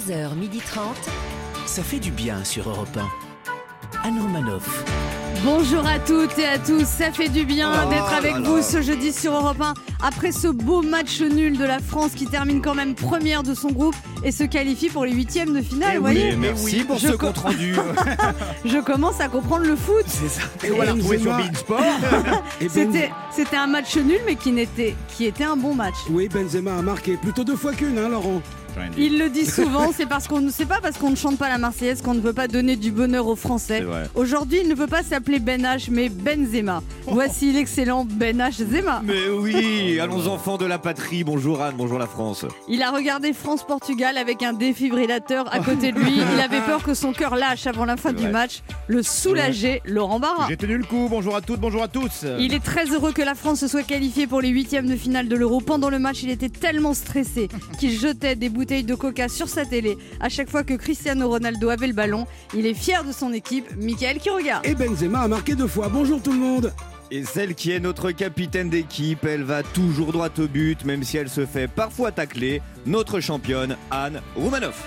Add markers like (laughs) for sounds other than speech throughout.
11h30. Ça fait du bien sur Europe 1. Anne Romanoff. Bonjour à toutes et à tous, ça fait du bien Oh d'être avec là vous là. ce jeudi sur Europe 1 après ce beau match nul de la France qui termine quand même première de son groupe et se qualifie pour les huitièmes de finale. Eh vous oui, voyez, merci pour Je ce co- compte rendu. (laughs) je commence à comprendre le foot. C'est ça. Et voilà, sur (laughs) (laughs) C'était, c'était un match nul mais qui, n'était, qui était un bon match. Oui, Benzema a marqué plutôt deux fois qu'une, hein, Laurent. Il le dit (laughs) souvent, c'est parce qu'on ne sait pas parce qu'on ne chante pas la Marseillaise qu'on ne veut pas donner du bonheur aux Français. Aujourd'hui, il ne veut pas s'appeler Ben H mais Benzema. Voici l'excellent Ben H Zema. Mais oui, allons enfants de la patrie. Bonjour Anne, bonjour la France. Il a regardé France-Portugal avec un défibrillateur à côté de lui. Il avait peur que son cœur lâche avant la fin du match. Le soulager, Laurent Barra. J'ai tenu le coup, bonjour à toutes, bonjour à tous. Il est très heureux que la France se soit qualifiée pour les huitièmes de finale de l'Euro. Pendant le match, il était tellement stressé qu'il jetait des bouteilles de coca sur sa télé à chaque fois que Cristiano Ronaldo avait le ballon. Il est fier de son équipe. Michael qui regarde. Et Benzema a marqué deux fois. Bonjour tout le monde. Et celle qui est notre capitaine d'équipe, elle va toujours droit au but, même si elle se fait parfois tacler. Notre championne, Anne Roumanoff.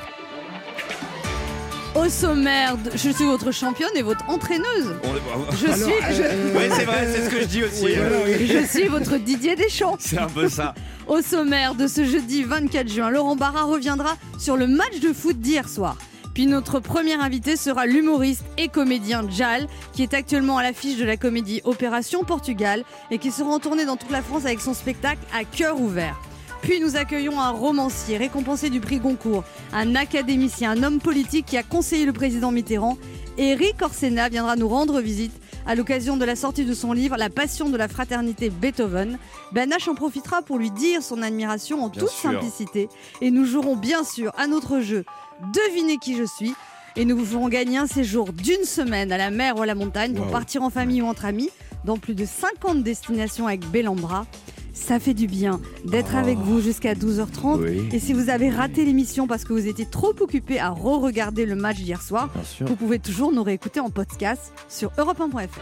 Au sommaire, de- je suis votre championne et votre entraîneuse. On- Je Alors, suis, je- euh, Oui, c'est vrai, c'est ce que je dis aussi. Oui, voilà, oui. je suis votre Didier Deschamps. C'est un peu ça. Au sommaire de ce jeudi 24 juin, Laurent Barra reviendra sur le match de foot d'hier soir. Puis notre premier invité sera l'humoriste et comédien Jal, qui est actuellement à l'affiche de la comédie Opération Portugal et qui sera en tournée dans toute la France avec son spectacle à cœur ouvert. Puis nous accueillons un romancier récompensé du prix Goncourt, un académicien, un homme politique qui a conseillé le président Mitterrand. Eric Orsena viendra nous rendre visite à l'occasion de la sortie de son livre La passion de la fraternité Beethoven. Ben H en profitera pour lui dire son admiration en Bien toute sûr. simplicité. Et nous jouerons bien sûr à notre jeu Devinez qui je suis. Et nous vous ferons gagner un séjour d'une semaine à la mer ou à la montagne pour Wow. partir en famille ou entre amis dans plus de 50 destinations avec Bellambra. Ça fait du bien d'être avec vous jusqu'à 12h30. Oui. Et si vous avez raté l'émission parce que vous étiez trop occupé à re-regarder le match d'hier soir, vous pouvez toujours nous réécouter en podcast sur europe1.fr.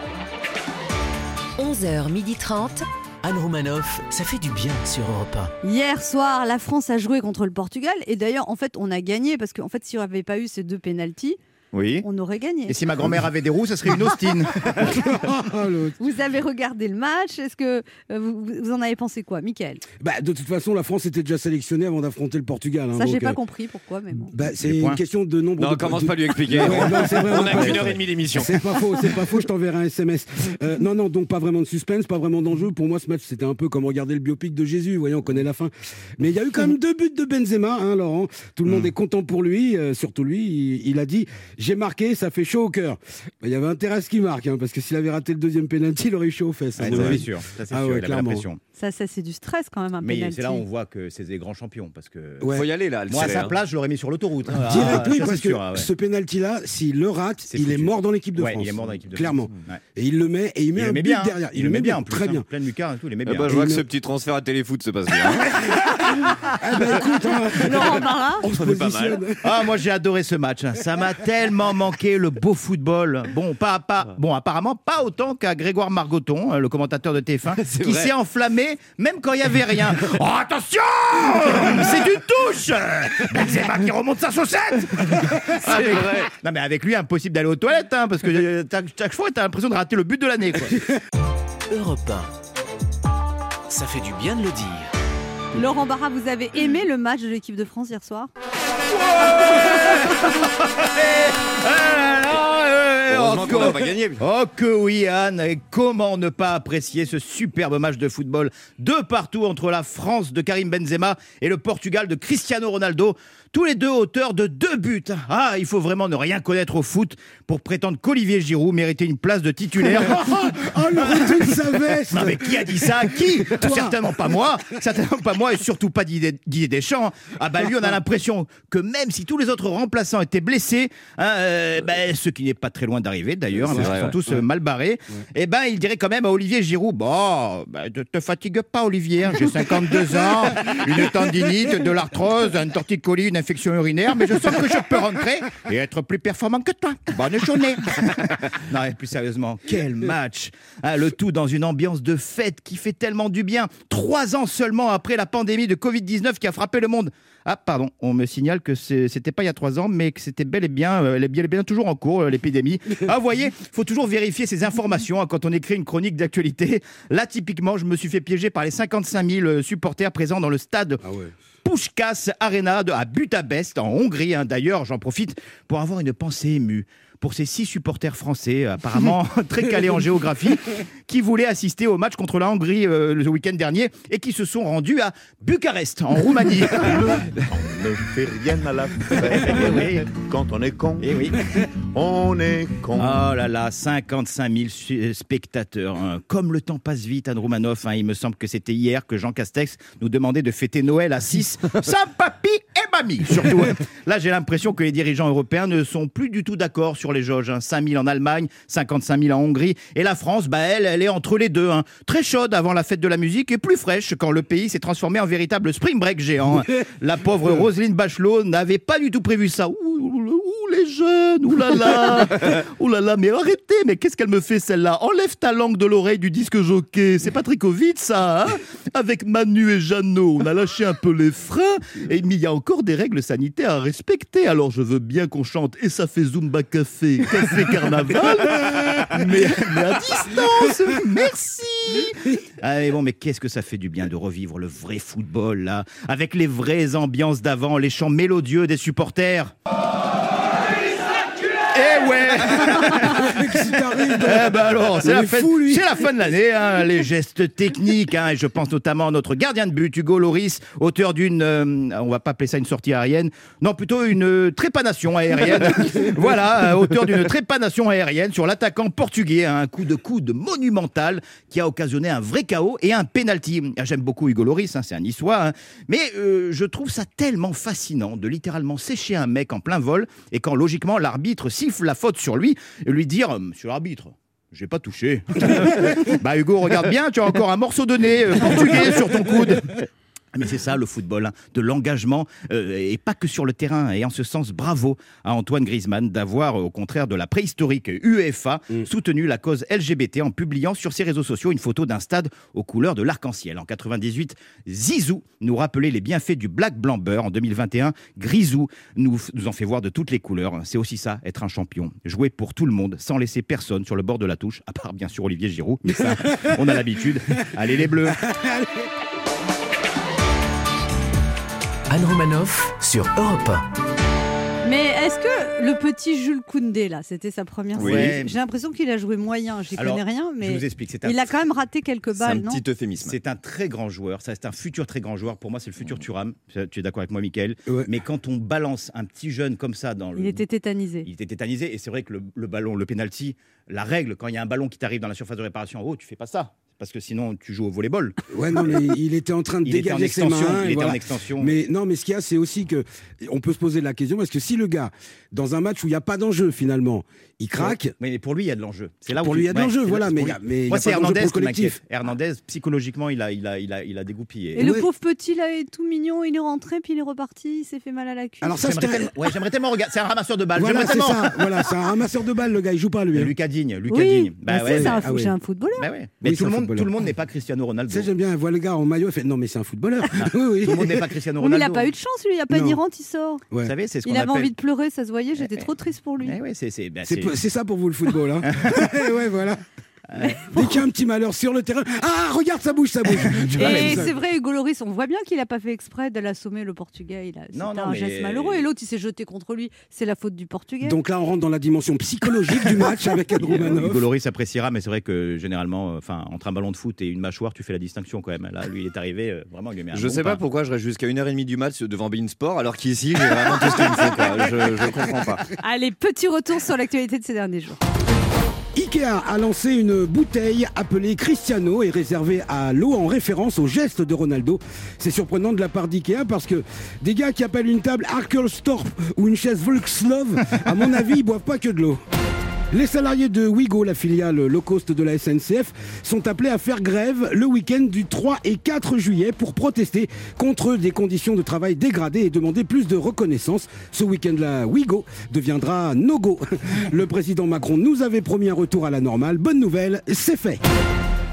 11h30. Anne Romanoff, ça fait du bien sur Europe Hier soir, la France a joué contre le Portugal et d'ailleurs, en fait, on a gagné parce qu'en fait, si on n'avait pas eu ces deux pénalties, Oui. on aurait gagné. Et si ma grand-mère avait des roues, ça serait une Austin. (laughs) Vous avez regardé le match Est-ce que euh, vous, vous en avez pensé quoi, Michael? Bah, de toute façon, la France était déjà sélectionnée avant d'affronter le Portugal. hein, Ça, j'ai pas euh, compris pourquoi, mais bon. bah, c'est une question de nombre Non, de commence de- pas à lui expliquer. Ouais, non, On a qu'une heure et demie d'émission. C'est pas faux, c'est pas faux, je t'enverrai un SMS. (laughs) Euh, non, non, donc pas vraiment de suspense, pas vraiment d'enjeu. Pour moi, ce match, c'était un peu comme regarder le biopic de Jésus, voyons, on connaît la fin. Mais il y a eu quand même deux buts de Benzema, hein, Laurent. Tout le monde est content pour lui, euh, surtout lui. Il, il a dit J'ai marqué, ça fait chaud au cœur. Il y avait intérêt à ce qu'il marque, hein, parce que s'il avait raté le deuxième penalty, il aurait eu chaud aux fesses. Hein, ouais. c'est sûr, ça, c'est Ah sûr, ouais, il avait la clairement. pression. Ça, ça c'est du stress quand même, un Mais penalty. c'est là où on voit que c'est des grands champions. Parce que Ouais. Faut y aller là. moi, à c'est, sa hein. place, je l'aurais mis sur l'autoroute. hein. Direct, Ah, oui, parce que ah ouais. ce penalty-là, s'il le rate, il est mort dans l'équipe de Ouais, France. il est mort dans l'équipe de Clairement. France. Et il le met, et il met Il un le met but bien. derrière. Il le met bien en très plus, bien. hein. Pleine lucarne et tout, il le met Eh bien. je vois que ce petit transfert à téléfoot se passe bien. Ah bah écoute, hein, (laughs) on se pas mal. Ah, moi j'ai adoré ce match. Ça m'a tellement manqué le beau football. Bon, pas, pas, bon, apparemment pas autant qu'à Grégoire Margoton, le commentateur de TF1, (laughs) C'est qui s'est enflammé même quand il y avait rien. (laughs) Oh attention, c'est une touche. Benzema qui remonte sa chaussette. C'est vrai. Non mais avec lui impossible d'aller aux toilettes, hein, parce que euh, chaque fois t'as l'impression de rater le but de l'année. quoi. 1. (laughs) Europe 1. Ça fait du bien de le dire. Laurent Barra, vous avez aimé le match de l'équipe de France hier soir? (laughs) Heureusement qu'on n'a Encore. pas gagné. Oh que oui Anne, et comment ne pas apprécier ce superbe match de football de partout entre la France de Karim Benzema et le Portugal de Cristiano Ronaldo, tous les deux auteurs de deux buts. Ah, il faut vraiment ne rien connaître au foot pour prétendre qu'Olivier Giroud méritait une place de titulaire. (laughs) Oh, le retour de sa veste Non mais qui a dit ça? Qui? Certainement pas moi, certainement pas moi et surtout pas Didier Didier Deschamps. Ah bah lui on a l'impression que même si tous les autres remplaçants étaient blessés, hein, euh, bah, ce qui n'est pas très loin d'arriver d'ailleurs, C'est parce qu'ils sont ouais. tous euh, mal barrés. Et ben, il dirait quand même à Olivier Giroud Bon, bah, ne te fatigue pas, Olivier. hein, J'ai 52 (laughs) ans, une tendinite, de l'arthrose, un torticolis, une infection urinaire, mais je sens que je peux rentrer et être plus performant que toi. Bonne journée. (laughs) non, et plus sérieusement, quel match Hein, Le tout dans une ambiance de fête qui fait tellement du bien. Trois ans seulement après la pandémie de Covid-19 qui a frappé le monde. Ah, pardon, on me signale que c'était pas il y a trois ans, mais que c'était bel et bien, euh, bien, toujours en cours, euh, l'épidémie. (laughs) Ah, vous voyez, faut toujours vérifier ces informations hein, quand on écrit une chronique d'actualité. Là, typiquement, je me suis fait piéger par les 55 000 euh, supporters présents dans le stade Ah ouais. Pushkas Arena de, à Budapest, en Hongrie. hein. D'ailleurs, j'en profite pour avoir une pensée émue pour ces six supporters français, euh, apparemment (laughs) très calés en géographie, qui voulaient assister au match contre la Hongrie euh, le week-end dernier et qui se sont rendus à Bucarest, en Roumanie. (laughs) On ne (laughs) fait rien à la fête. Eh. Quand on est con, Eh oui. on est con. Oh là là, 55 000 su- euh, spectateurs. hein. Comme le temps passe vite, Anne Roumanoff, hein, il me semble que c'était hier que Jean Castex nous demandait de fêter Noël à 6, sans papy Surtout, hein. là, j'ai l'impression que les dirigeants européens ne sont plus du tout d'accord sur les jauges. 5 000 en Allemagne, 55 000 en Hongrie. Et la France, bah, elle, elle est entre les deux. hein. Très chaude avant la fête de la musique et plus fraîche quand le pays s'est transformé en véritable spring break géant. hein. La pauvre Roselyne Bachelot n'avait pas du tout prévu ça. Ouh, ouh, ouh, les jeunes, là là, (laughs) mais arrêtez, mais qu'est-ce qu'elle me fait celle-là? Enlève ta langue de l'oreille du disque jockey, c'est pas très Covid ça, hein? Avec Manu et Jeannot, on a lâché un peu les freins, et mais il y a encore des règles sanitaires à respecter, alors je veux bien qu'on chante et ça fait Zumba Café, Café Carnaval, (laughs) mais, mais à distance, merci. (laughs) Allez bon, mais qu'est-ce que ça fait du bien de revivre le vrai football là, avec les vraies ambiances d'avant, les chants mélodieux des supporters eh ouais (laughs) Eh ben alors, c'est la, c'est la fin de l'année, hein, les gestes techniques. hein, et je pense notamment à notre gardien de but, Hugo Loris, auteur d'une, euh, on va pas appeler ça une sortie aérienne, non plutôt une euh, trépanation aérienne. (laughs) voilà, euh, auteur d'une trépanation aérienne sur l'attaquant portugais, hein, un coup de coude monumental qui a occasionné un vrai chaos et un penalty. Ah, J'aime beaucoup Hugo Loris, hein, c'est un niçois, hein, mais euh, je trouve ça tellement fascinant de littéralement sécher un mec en plein vol et quand logiquement l'arbitre siffle la faute sur lui et lui dire, Monsieur l'arbitre. J'ai pas touché. (laughs) bah Hugo, regarde bien, tu as encore un morceau de nez euh, portugais sur ton coude. Mais c'est ça le football, hein, de l'engagement euh, et pas que sur le terrain. Et en ce sens, bravo à Antoine Griezmann d'avoir, au contraire de la préhistorique UEFA, soutenu la cause LGBT en publiant sur ses réseaux sociaux une photo d'un stade aux couleurs de l'arc-en-ciel. En 98, Zizou nous rappelait les bienfaits du black blanc beurre. En 2021, Grisou nous, nous en fait voir de toutes les couleurs. C'est aussi ça, être un champion. Jouer pour tout le monde, sans laisser personne sur le bord de la touche, à part bien sûr Olivier Giroud. Mais ça, on a l'habitude. Allez les bleus (laughs) Anne Romanoff sur Europe 1. Mais est-ce que le petit Jules Koundé, là, c'était sa première Oui. série J'ai l'impression qu'il a joué moyen, j'y Alors, connais rien, Je mais vous explique. C'est un il a quand même raté quelques C'est un balles, non petit euphémisme. C'est un très grand joueur, ça c'est un futur très grand joueur. Pour moi, c'est le futur Thuram. Tu es d'accord avec moi, Michael Ouais. Mais quand on balance un petit jeune comme ça dans le. Il était tétanisé. Il était tétanisé. Et c'est vrai que le, le ballon, le penalty, la règle, quand il y a un ballon qui t'arrive dans la surface de réparation en haut, tu fais pas ça. Parce que sinon, tu joues au volleyball. Ouais, non, mais il était en train de (laughs) Il était en dégager ses mains. il et était voilà. en extension. Mais non, mais ce qu'il y a, c'est aussi que on peut se poser la question parce que si le gars, dans un match où il n'y a pas d'enjeu finalement, il craque. Mais pour lui, il y a de l'enjeu. C'est là où Pour tu- lui, il y a de ouais, l'enjeu, voilà, là- mais mais Moi, c'est Hernandez le qui collectif. m'inquiète. Hernandez, psychologiquement, il a, il a, il a, il a dégoupillé. Et le pauvre petit, là, est tout mignon, il est rentré, puis il est reparti, il s'est fait mal à la cuisse. Alors ça, J'aimerais c'est un- tellement, ouais, j'aimerais tellement regarder. C'est un ramasseur de balles. Voilà, c'est tellement. ça. Voilà, c'est un ramasseur de balles, le gars. Il joue pas lui. Hein. Lucas Digne, Lucas Digne. bah, c'est un, ah un footballeur. Bah. Mais tout le monde, footballeur. tout le monde n'est pas Cristiano Ronaldo. Ça, j'aime bien. Elle voit le gars en maillot. Elle fait non, mais c'est un footballeur. (laughs) oui, oui. Tout le monde n'est pas Cristiano Oui, mais il Ronaldo. n'a pas eu de chance, lui, il n'y a pas d'Iran, il sort. Ouais. Vous savez, c'est ce qu'on Il avait appelle. envie de pleurer, ça se voyait, j'étais Eh, trop triste pour lui. Eh ouais, c'est c'est ben, c'est ça pour vous le football, hein (laughs) (laughs) Ouais, voilà. Dès qu'il y a un petit malheur sur le terrain, ah, regarde, ça bouge, ça bouge. (laughs) Et c'est vrai, Hugo Loris, on voit bien qu'il n'a pas fait exprès d'aller assommer le Portugais. Il a... C'était Non, non, un mais- geste malheureux. Et l'autre, il s'est jeté contre lui. C'est la faute du Portugais. Donc là, on rentre dans la dimension psychologique du match avec Ed Hugo. Loris appréciera, mais c'est vrai que généralement, euh, enfin, entre un ballon de foot et une mâchoire, tu fais la distinction quand même. Là, lui, il est arrivé, euh, vraiment, il lui un Je bon sais pas pain. pourquoi je reste jusqu'à 1h30 du match devant Bein Sport alors qu'ici j'ai vraiment tout ce qu'il me faut. Quoi. Je, je comprends pas. Allez, petit retour sur l'actualité de ces derniers jours. Ikea a lancé une bouteille appelée Cristiano et réservée à l'eau en référence au geste de Ronaldo. C'est surprenant de la part d'Ikea parce que des gars qui appellent une table Arkelstorp ou une chaise Volkslov, à mon (laughs) avis, ils boivent pas que de l'eau. Les salariés de Wigo, la filiale low cost de la SNCF, sont appelés à faire grève le week-end du 3 et 4 juillet pour protester contre des conditions de travail dégradées et demander plus de reconnaissance. Ce week-end-là, Wigo deviendra no-go. (laughs) Le président Macron nous avait promis un retour à la normale. Bonne nouvelle, c'est fait.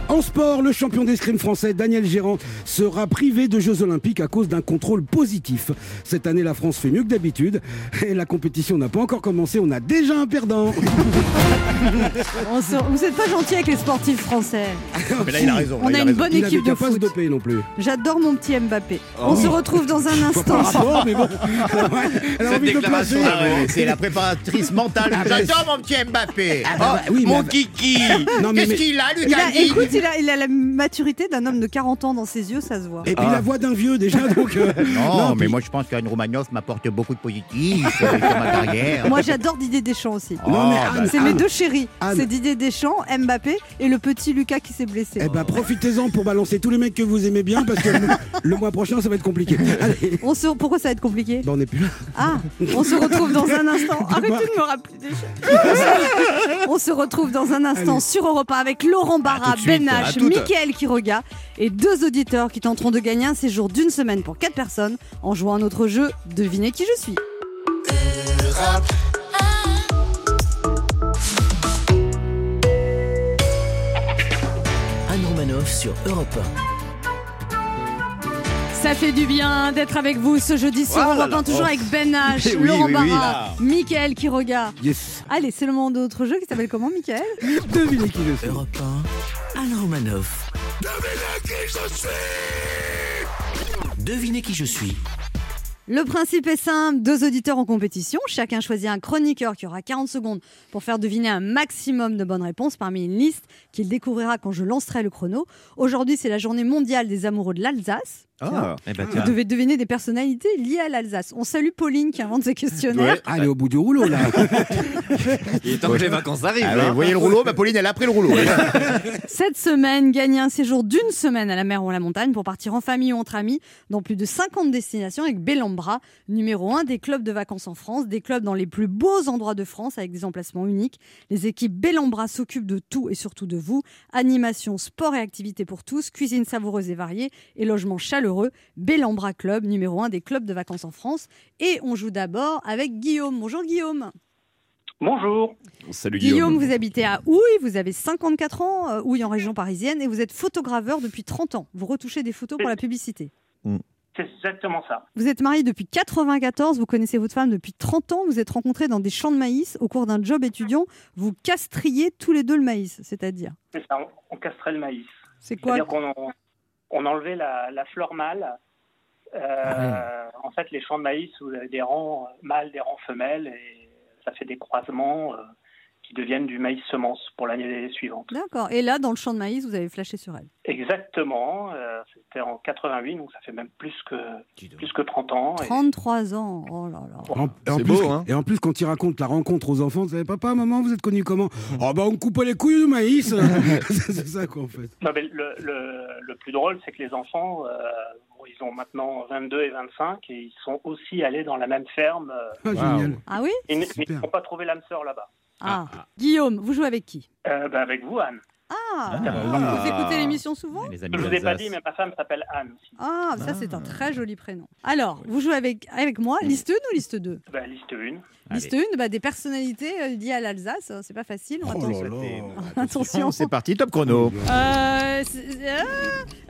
En sport, le champion d'escrime français Daniel Gérard sera privé de Jeux Olympiques à cause d'un contrôle positif. Cette année, la France fait mieux que d'habitude et la compétition n'a pas encore commencé. On a déjà un perdant. (laughs) On se- Vous n'êtes pas gentil avec les sportifs français. Mais là, il a raison. On là, il a a une raison. bonne Il avait équipe de qu'à pas se foot. doper non plus. J'adore mon petit Mbappé. On se retrouve dans un (laughs) instant. par rapport, (laughs) mais bon. Elle a Cette envie de déclaration placer. Ah ouais, c'est la préparatrice mentale. Ah, bah, J'adore mon petit Mbappé. bah, Oh, oui, mais mon kiki. Non, mais- Qu'est-ce mais- qu'il a, Il écoute, il a, il a la maturité d'un homme de 40 ans dans ses yeux, ça se voit. Et puis la voix d'un vieux déjà, (laughs) donc. euh, Non, mais puis- moi je pense qu'Anne Romanoff m'apporte beaucoup de positif euh, sur ma carrière. Moi, j'adore Didier Deschamps aussi. Non, mais Oh, Anne, C'est mes Anne, deux chéris. Anne. C'est Didier Deschamps, Mbappé et le petit Lucas qui s'est blessé. Eh ben, profitez-en pour balancer tous les mecs que vous aimez bien parce que le, le mois prochain ça va être compliqué. Allez, On se... Pourquoi ça va être compliqué bah, on n'est plus là. Ah, on se retrouve dans un instant. Arrêtez de me rappeler des choses. (laughs) On se retrouve dans un instant Allez. sur Europe 1 avec Laurent Barra, tout de Ben H. Mickaël Quiroga et deux auditeurs qui tenteront de gagner un séjour d'une semaine pour quatre personnes en jouant à notre jeu Devinez qui je suis. Anne Romanoff sur Europe Ça fait du bien d'être avec vous ce jeudi sur Oh 1, là. toujours Oh. avec Ben H, (laughs) Oui, Laurent oui, oui, Barra, Mickaël Quiroga. Yes. Allez, c'est le moment de notre jeu qui s'appelle comment, Mickaël Devinez qui je suis. Europe 1, Anne Romanoff. Devinez qui je suis. Le principe est simple, deux auditeurs en compétition, chacun choisit un chroniqueur qui aura 40 secondes pour faire deviner un maximum de bonnes réponses parmi une liste qu'il découvrira quand je lancerai le chrono. Aujourd'hui, c'est la journée mondiale des amoureux de l'Alsace. Ah, eh ben, Vous tiens. devez deviner des personnalités liées à l'Alsace. On salue Pauline qui invente ces questionnaires. Ouais. Allez au bout du rouleau là. (laughs) Il est temps que les vacances arrivent. Ah hein. vous voyez le rouleau bah, Pauline, elle a pris le rouleau. (laughs) Cette semaine, gagnez un séjour d'une semaine à la mer ou à la montagne pour partir en famille ou entre amis dans plus de 50 destinations avec Bellambra, numéro 1 des clubs de vacances en France, des clubs dans les plus beaux endroits de France avec des emplacements uniques. Les équipes Bellambra s'occupent de tout et surtout de vous. Animation, sport et activités pour tous, cuisine savoureuse et variée et logement chaleureux. Bellambra Club, numéro 1 des clubs de vacances en France. Et on joue d'abord avec Guillaume. Bonjour Guillaume. Bonjour. Salut Guillaume, Guillaume. vous habitez à Houille, vous avez 54 ans, euh, Houille en région parisienne, et vous êtes photograveur depuis 30 ans. Vous retouchez des photos pour la publicité. C'est exactement ça. Vous êtes marié depuis 94, vous connaissez votre femme depuis 30 ans, vous êtes rencontrés dans des champs de maïs au cours d'un job étudiant, vous castriez tous les deux le maïs, c'est-à-dire C'est ça, on, on castrait le maïs. C'est quoi C'est-à-dire qu'on en- on enlevait la, la fleur mâle. Euh, En fait, les champs de maïs, vous avez des rangs mâles, des rangs femelles, et ça fait des croisements euh, qui deviennent du maïs semence pour l'année suivante. D'accord. Et là, dans le champ de maïs, vous avez flashé sur elle. Exactement. euh, C'était en 88, donc ça fait même plus que, plus que 30 ans. et- 33 ans, oh là là. En- et en C'est plus, beau, hein. Et en plus, quand il raconte la rencontre aux enfants, vous savez, papa, maman, vous êtes connus comment? Oh bah on me coupait les couilles de maïs. (laughs) (laughs) c'est ça quoi en fait. Non, mais le, le- le plus drôle, c'est que les enfants, euh, ils ont maintenant 22 et 25, et ils sont aussi allés dans la même ferme. euh, Ah, génial. Ah oui? Ils n'ont pas trouvé l'âme sœur là-bas. Ah. Guillaume, vous jouez avec qui? Euh, bah, avec vous, Anne. Ah, Ah. Vous écoutez l'émission souvent Les Je ne vous ai pas dit, mais ma femme s'appelle Anne aussi. Ah, ça c'est un très joli prénom. Alors, vous jouez avec, avec moi, liste 1 ou liste 2 Bah, liste 1. Liste 1, bah, des personnalités euh, liées à l'Alsace, euh, c'est pas facile. Oh Attention. là là. (laughs) Attention. C'est parti, top chrono. Euh, c'est ah,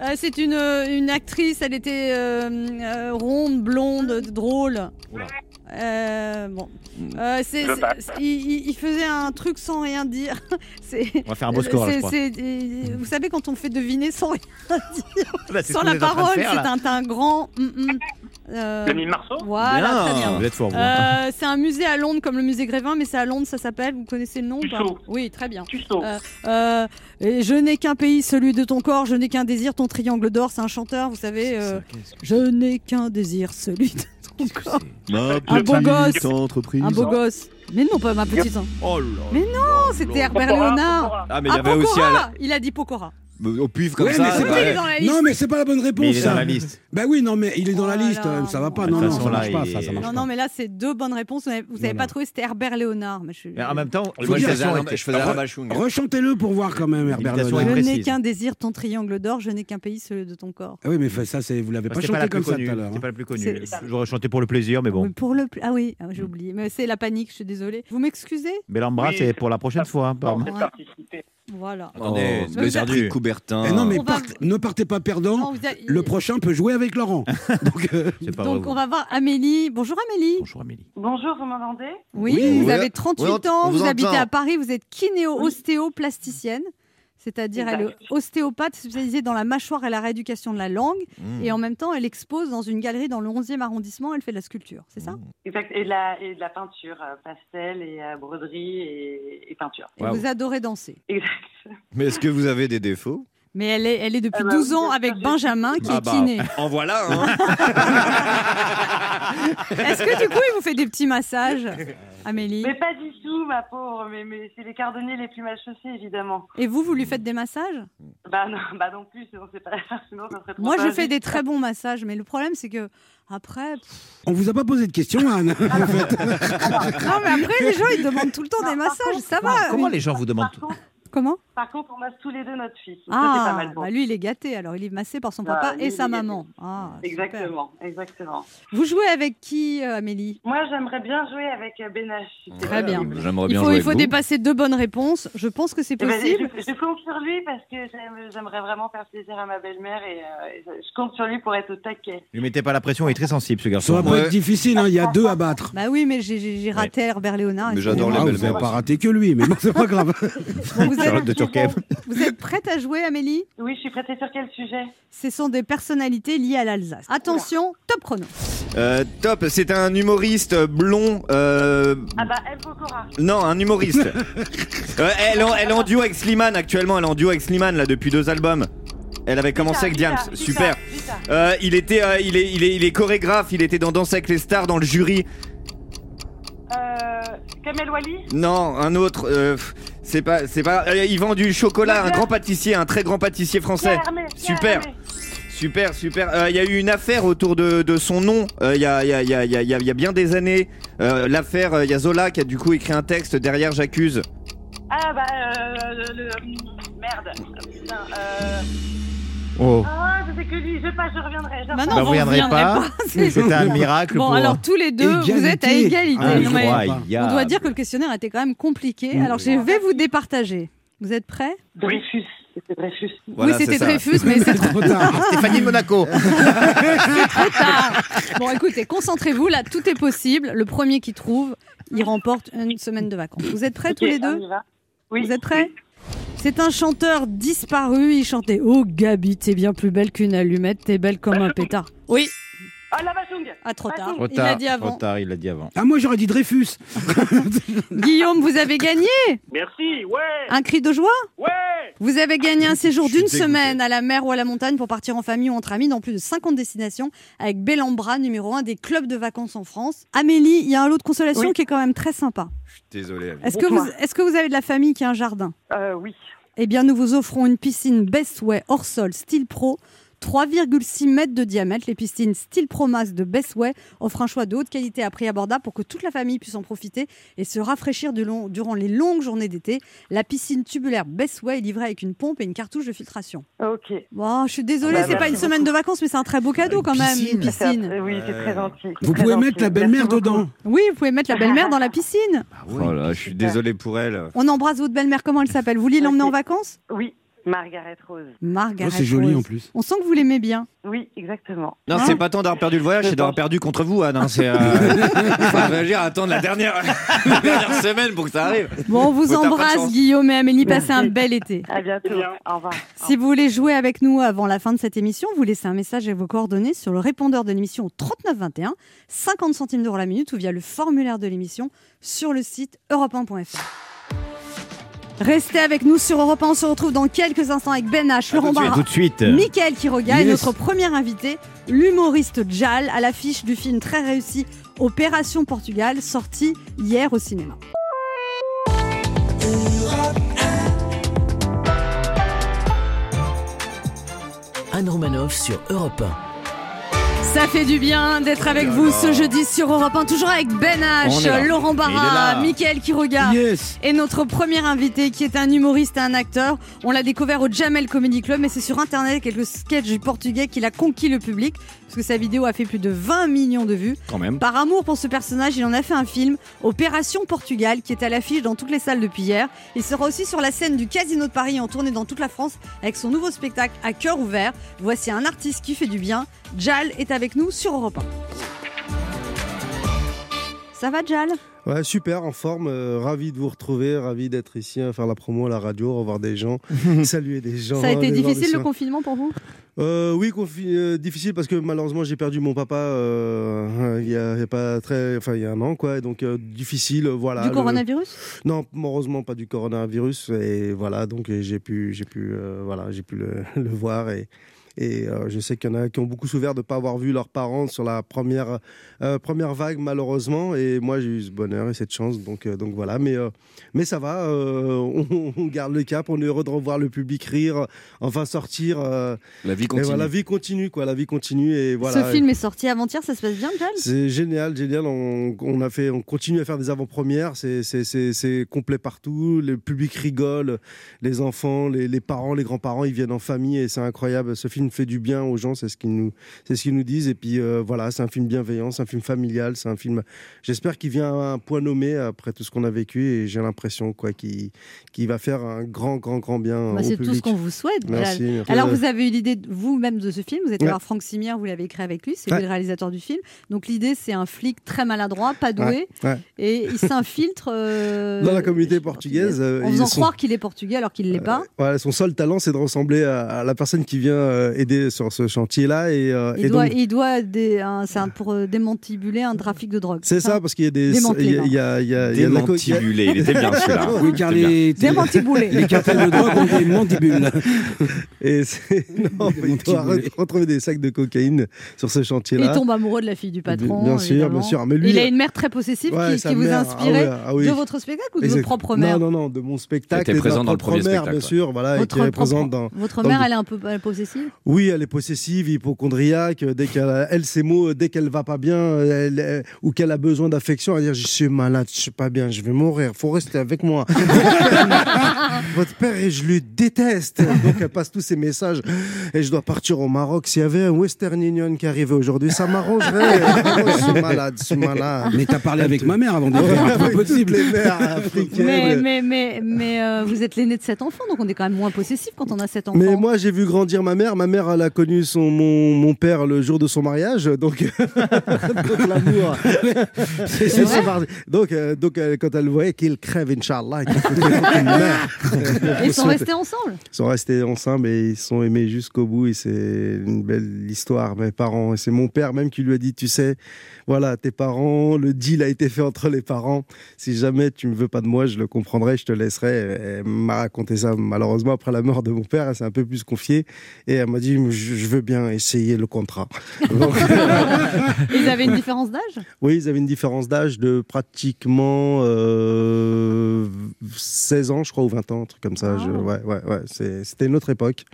euh, c'est une, une actrice, elle était euh, euh, ronde, blonde, drôle. Euh, bon. Euh, c'est- il, faisait un truc sans rien dire. (laughs) On va faire un beau score là, je crois. vous savez quand on fait deviner sans rien (laughs) dire, Bah, c'est ce sans la parole, c'est un, un grand. mm, mm. Euh, Le Marceau? voilà, Bien. très bien. Vous êtes fort, vous. Euh, c'est un musée à Londres comme le musée Grévin, mais c'est à Londres, ça s'appelle. Vous connaissez le nom ou pas? Oui, très bien. Euh, euh, et je n'ai qu'un pays, celui de ton corps. Je n'ai qu'un désir, ton triangle d'or. C'est un chanteur, vous savez. euh, je n'ai qu'un désir, celui de Un beau gosse. entreprise. Un beau gosse. Mais non, pas ma petite. Oh là Mais non, c'était. Herbert Léonard. Ah, mais il y Ah, avait aussi Pokora. Il a dit Pokora. Au pif comme Ouais, ça. mais c'est pas- Oui, il est dans la liste. Non, mais c'est pas la bonne réponse. Mais il est ça. dans la liste. Bah oui, non, mais il est dans la Oh liste. euh, Ça va pas. De Non, toute non, façon, ça là, marche pas. il Ça, ça est- marche Non, pas. non, mais là, c'est deux bonnes réponses. Vous n'avez vous avez Non, pas trouvé, c'était Herbert Léonard. Mais je... Mais en même temps, Moi, je faisais l'imitation un- était- je faisais un rabachung. Rechantez-le pour voir quand même, Herbert L'imitation Léonard. est Je n'ai précise. qu'un désir, ton triangle d'or, je n'ai qu'un pays, celui de ton corps. Ah oui, mais ça, c'est vous l'avez pas C'était pas chanté comme ça connue. tout à l'heure. C'était hein. pas la plus connue. C'est- J'aurais chanté pour le plaisir, mais bon. Pour le... Ah oui, ah, j'ai oublié. Mais c'est la panique, je suis désolée. Vous m'excusez? Bellambra, Oui, c'est pour la prochaine fois. hein, pardon. participer. Voilà. Attendez, Oh, avez- prix Coubertin. Eh non, mais va- ne partez pas perdant. Le prochain peut jouer avec Laurent. (laughs) Donc, euh, C'est pas Donc vrai. on va voir Amélie. Bonjour Amélie. Bonjour Amélie. Bonjour, vous m'entendez Oui, Oui, vous avez 38 Oui, on- ans, vous vous habitez à Paris, vous êtes kinéo-ostéoplasticienne. C'est-à-dire, elle est ostéopathe spécialisée dans la mâchoire et la rééducation de la langue. Mmh. Et en même temps, elle expose dans une galerie dans le 11e arrondissement. Elle fait de la sculpture, c'est ça? Exact. Et de la, et de la peinture, euh, pastel et euh, broderie et, et peinture. Et vous adorez danser. Exact. Mais est-ce que vous avez des défauts? Mais elle est, elle est depuis Ah bah, 12 ans avec Benjamin qui Ah est bah, kiné. En voilà, hein. (laughs) Est-ce que du coup, il vous fait des petits massages, Amélie Mais pas du tout, ma pauvre. Mais, mais c'est les cordonniers les plus mal chaussés, évidemment. Et vous, vous lui faites des massages? Bah non, (laughs) bah non plus, sinon, c'est pas, (laughs) sinon ça serait trop Moi, je fais des très bons massages, mais le problème, c'est que après, pff, on vous a pas posé de questions, Anne. en fait. non, mais après, les gens, ils demandent tout le temps Non, des massages. contre- Ça va. comment les gens vous demandent contre, Comment par contre, on masse tous les deux notre fils. Ça, pas Ah, mal bon. bah lui, il est gâté. Alors, il est massé par son Ah, papa et sa maman. Ah, super. Exactement, exactement. Vous jouez avec qui, euh, Amélie? Moi, j'aimerais bien jouer avec euh, Ben c'est Très bien. possible. J'aimerais Il bien faut, jouer il avec faut vous. dépasser deux bonnes réponses. Je pense que c'est Eh ben, possible. je, je compte sur lui parce que j'aime- j'aimerais vraiment faire plaisir à ma belle-mère et, euh, je compte sur lui pour être au taquet. Lui mettez pas la pression, il est très sensible ce Ça garçon. va pas Ouais. être difficile, hein, il y a deux à battre. Bah oui, mais j'ai- raté Herbert Léonard. J'adore les Ah, belles vous n'avez mères. pas raté que lui, mais bon, c'est pas grave. (laughs) Vous, Charlotte de Turquet. vous êtes prête à jouer, Amélie? Oui, je suis prête. Et sur quel sujet? Ce sont des personnalités liées à l'Alsace. Attention, top chrono. Euh, top, c'est un humoriste blond. euh, Ah bah, El Pokora. Non, un humoriste. (laughs) Euh, elle, est en- elle est en duo avec Slimane actuellement. Elle est en duo avec Slimane là depuis deux albums. Elle avait commencé avec Diams. Super. Euh, il était, euh, il est, il est, il est chorégraphe. Il était dans Danse avec les stars dans le jury. Euh, Kamel Wally? Non, un autre. euh, pff, c'est pas, c'est pas. euh, il vend du chocolat. Un grand pâtissier, un très grand pâtissier français. Super. Super, super. Euh, Il y a eu une affaire autour de, de son nom euh, il y, a, il y, a, il y, a, il y a- il y a bien des années. L'affaire, il y a Zola qui a du coup écrit un texte derrière J'accuse. Ah bah, euh, le, le- Merde. Putain, euh... Oh. Ah, je sais que lui, je passe, je reviendrai. je Bah non, Bah, vous reviendrez pas. pas, c'est- C'était un (laughs) miracle Bon, pour. alors tous les deux, vous êtes à Égalité. Ah, Non, mais on doit dire que le questionnaire était quand même compliqué. Alors je vais vous départager. Vous êtes prêts? Dreyfus. C'était Dreyfus. Voilà, Oui, c'était c'est. Dreyfus, mais (laughs) c'est trop Trop tard. Stéphanie Monaco. (laughs) tard. Bon, écoutez, concentrez-vous. Là, tout est possible. Le premier qui trouve, il remporte une semaine de vacances. Vous êtes prêts tous les deux? Oui. Vous êtes prêts? C'est un chanteur disparu. Il chantait Oh Gabi, t'es bien plus belle qu'une allumette, t'es belle comme un pétard. Oui, La Vachung ah, trop tard. Trop Il l'a dit trop avant. tard, il l'a dit avant. Ah, moi j'aurais dit Dreyfus. (laughs) Guillaume, vous avez gagné Merci, ouais, un cri de joie ouais. Vous avez gagné un séjour Je suis d'une semaine à la mer ou à la montagne pour partir en famille ou entre amis dans plus de 50 destinations avec Bellambra, numéro 1 des clubs de vacances en France. Amélie, il y a un lot de consolation Oui. qui est quand même très sympa. Désolé. Est-ce que, vous, Dites-moi. est-ce que vous avez de la famille qui a un jardin? Euh, oui. Eh bien, nous vous offrons une piscine Bestway hors sol style pro. 3,6 mètres de diamètre. Les piscines style Pro Max de Bestway offrent un choix de haute qualité à prix abordable pour que toute la famille puisse en profiter et se rafraîchir du long- durant les longues journées d'été. La piscine tubulaire Bestway est livrée avec une pompe et une cartouche de filtration. Ok. Bon, je suis désolée, Bah, c'est pas merci une semaine de vacances, mais c'est un très beau cadeau quand même, une piscine. Oui, c'est très gentil. Vous très pouvez gentil. mettre la belle-mère dedans. Oui, vous pouvez mettre la belle-mère dans la piscine. Oh là, je suis désolé pour elle. On embrasse votre belle-mère, comment elle s'appelle? Vous vouliez l'emmener en vacances? Oui, Margaret Rose. Margaret. Oh, c'est joli Rose. en plus. On sent que vous l'aimez bien. Oui, exactement. Non, Hein c'est pas tant d'avoir perdu le voyage, c'est d'avoir perdu contre vous, Anne. hein, C'est. Euh... enfin, je veux dire, attendre la dernière, (laughs) la dernière semaine pour que ça arrive. Bon, on vous Faut embrasse. Guillaume et Amélie. Passez un bel été. À bientôt. Bien. Au revoir. Si vous voulez jouer avec nous avant la fin de cette émission, vous laissez un message et vos coordonnées sur le répondeur de l'émission au 3921, 50 centimes d'euros la minute ou via le formulaire de l'émission sur le site europe1.fr. Restez avec nous sur Europe 1. On se retrouve dans quelques instants avec Ben H, Laurent Barra, tout de suite. Michael Quiroga et notre premier invité, l'humoriste Jal, à l'affiche du film très réussi Opération Portugal, sorti hier au cinéma. Anne Romanoff sur Europe 1. Ça fait du bien d'être avec vous ce jeudi sur Europe 1, toujours avec Ben. H, Laurent Barra. Mickaël qui regarde. Yes Et notre premier invité qui est un humoriste et un acteur. On l'a découvert au Jamel Comedy Club, mais c'est sur internet quelques sketchs du portugais qu'il a conquis le public, parce que sa vidéo a fait plus de 20 millions de vues. Quand même. Par amour pour ce personnage, il en a fait un film, Opération Portugal, qui est à l'affiche dans toutes les salles depuis hier. Il sera aussi sur la scène du Casino de Paris en tournée dans toute la France avec son nouveau spectacle à cœur ouvert. Voici un artiste qui fait du bien. Jal est avec nous sur Europe 1. Ça va Jal? Ouais, super, en forme, euh, ravi de vous retrouver, ravi d'être ici à faire la promo à la radio, revoir des gens, (laughs) saluer des gens. Ça a été difficile le confinement pour vous? Euh, Oui, euh, difficile parce que malheureusement j'ai perdu mon papa euh, il y a, il y a pas très, enfin il y a un an quoi, donc difficile, voilà. Du le- coronavirus? Non, heureusement pas du coronavirus et voilà donc j'ai pu, j'ai pu, voilà, j'ai pu le, (laughs) le voir et. Et euh, je sais qu'il y en a qui ont beaucoup souffert de ne pas avoir vu leurs parents sur la première, euh, première vague, malheureusement. Et moi, j'ai eu ce bonheur et cette chance. Donc, euh, donc voilà. Mais, euh, mais ça va. euh, (laughs) on, on garde le cap. On est heureux de revoir le public rire, enfin sortir. euh, La vie continue. voilà, la vie continue, quoi. La vie continue. Et voilà. Ce film est sorti avant-hier, ça se passe bien Jal C'est génial, génial. On, on a fait, on continue à faire des avant-premières. C'est, c'est, c'est, c'est complet partout. Le public rigole, les enfants, les, les parents, les grands-parents, ils viennent en famille et c'est incroyable. Ce film fait du bien aux gens, c'est ce qu'ils nous, c'est ce qu'ils nous disent. Et puis euh, voilà, c'est un film bienveillant, c'est un film familial, c'est un film. J'espère qu'il vient à un point nommé après tout ce qu'on a vécu et j'ai l'impression quoi qu'il, qu'il va faire un grand, grand, grand bien Bah, C'est tout ce qu'on vous souhaite. Merci. merci. Alors vous avez eu l'idée vous-même de ce film, vous êtes Ouais. voir Franck Simière, vous l'avez écrit avec lui, c'est Ouais. le réalisateur du film. Donc l'idée c'est un flic très maladroit, pas doué, Ouais, et il s'infiltre euh, Dans la communauté portugaise, euh, en faisant sont- croire qu'il est portugais alors qu'il l'est pas. Voilà, son seul talent, c'est de ressembler à, à la personne qui vient euh, aider sur ce chantier-là. Et, euh, Il et doit, donc, il doit un- un- pour euh, démantibuler un trafic de drogue. c'est ça, parce qu'il y a des. Démanteler, il y a- il y a- il y a- il il il était bien celui-là. (laughs) Oui, car les, Démantibulé. les cartels de drogue ont des mandibules. (laughs) Et c'est- non, mais il doit retrouver des sacs de cocaïne sur ce Il chantier-là. tombe amoureux de la fille du patron. Bien sûr, bien sûr. Mais lui, il a une mère très possessive Ouais, qui, qui vous a mère, inspiré ah oui, ah oui. de votre spectacle ou de votre propre mère Non, non, non, de mon spectacle. Était et présent dans le premier mère, spectacle, bien ouais. sûr. Voilà, et Votre qui est propre- présente dans. Votre dans mère, le- elle est un peu possessive Oui, elle est possessive, hypochondriaque. euh, Dès qu'elle, elle, ses mots, dès qu'elle va pas bien, euh, elle- euh, ou qu'elle a besoin d'affection, elle va dire Je suis malade, je suis pas bien, je vais mourir, faut rester avec moi. (laughs) Votre père, et je le déteste. Donc elle passe tous ces messages. Et je dois partir au Maroc. S'il y avait un Western Union qui arrivait aujourd'hui, ça m'arrangerait. Oh, (laughs) je suis malade, je suis malade. Mais t'as parlé avec ma mère avant de faire. C'est pas possible. les mères africaines. Mais, mais, mais, mais euh, vous êtes l'aîné de sept enfants, donc on est quand même moins possessif quand on a sept enfants. Mais moi, j'ai vu grandir ma mère. Ma mère, elle a connu son, mon, mon père le jour de son mariage. Donc, (laughs) donc l'amour. (laughs) C'est. Donc, euh, donc euh, quand elle voyait qu'il crève, Inch'Allah, qu'il ils sont restés ensemble? Ils sont restés ensemble et ils sont aimés jusqu'au bout. Et c'est une belle histoire, mes parents. Et c'est mon père même qui lui a dit, tu sais, voilà, tes parents, le deal a été fait entre les parents. Si jamais tu ne veux pas de moi, je le comprendrai, je te laisserai. Elle m'a raconté ça, malheureusement, après la mort de mon père. Elle s'est un peu plus confiée. Et elle m'a dit, je veux bien essayer le contrat. (laughs) Donc, Ils avaient une différence d'âge? Oui, ils avaient une différence d'âge de pratiquement euh, 16 ans, je crois, ou 20 ans, un truc comme ça. Ah. Je- ouais, ouais, ouais. c'est- C'était une autre époque.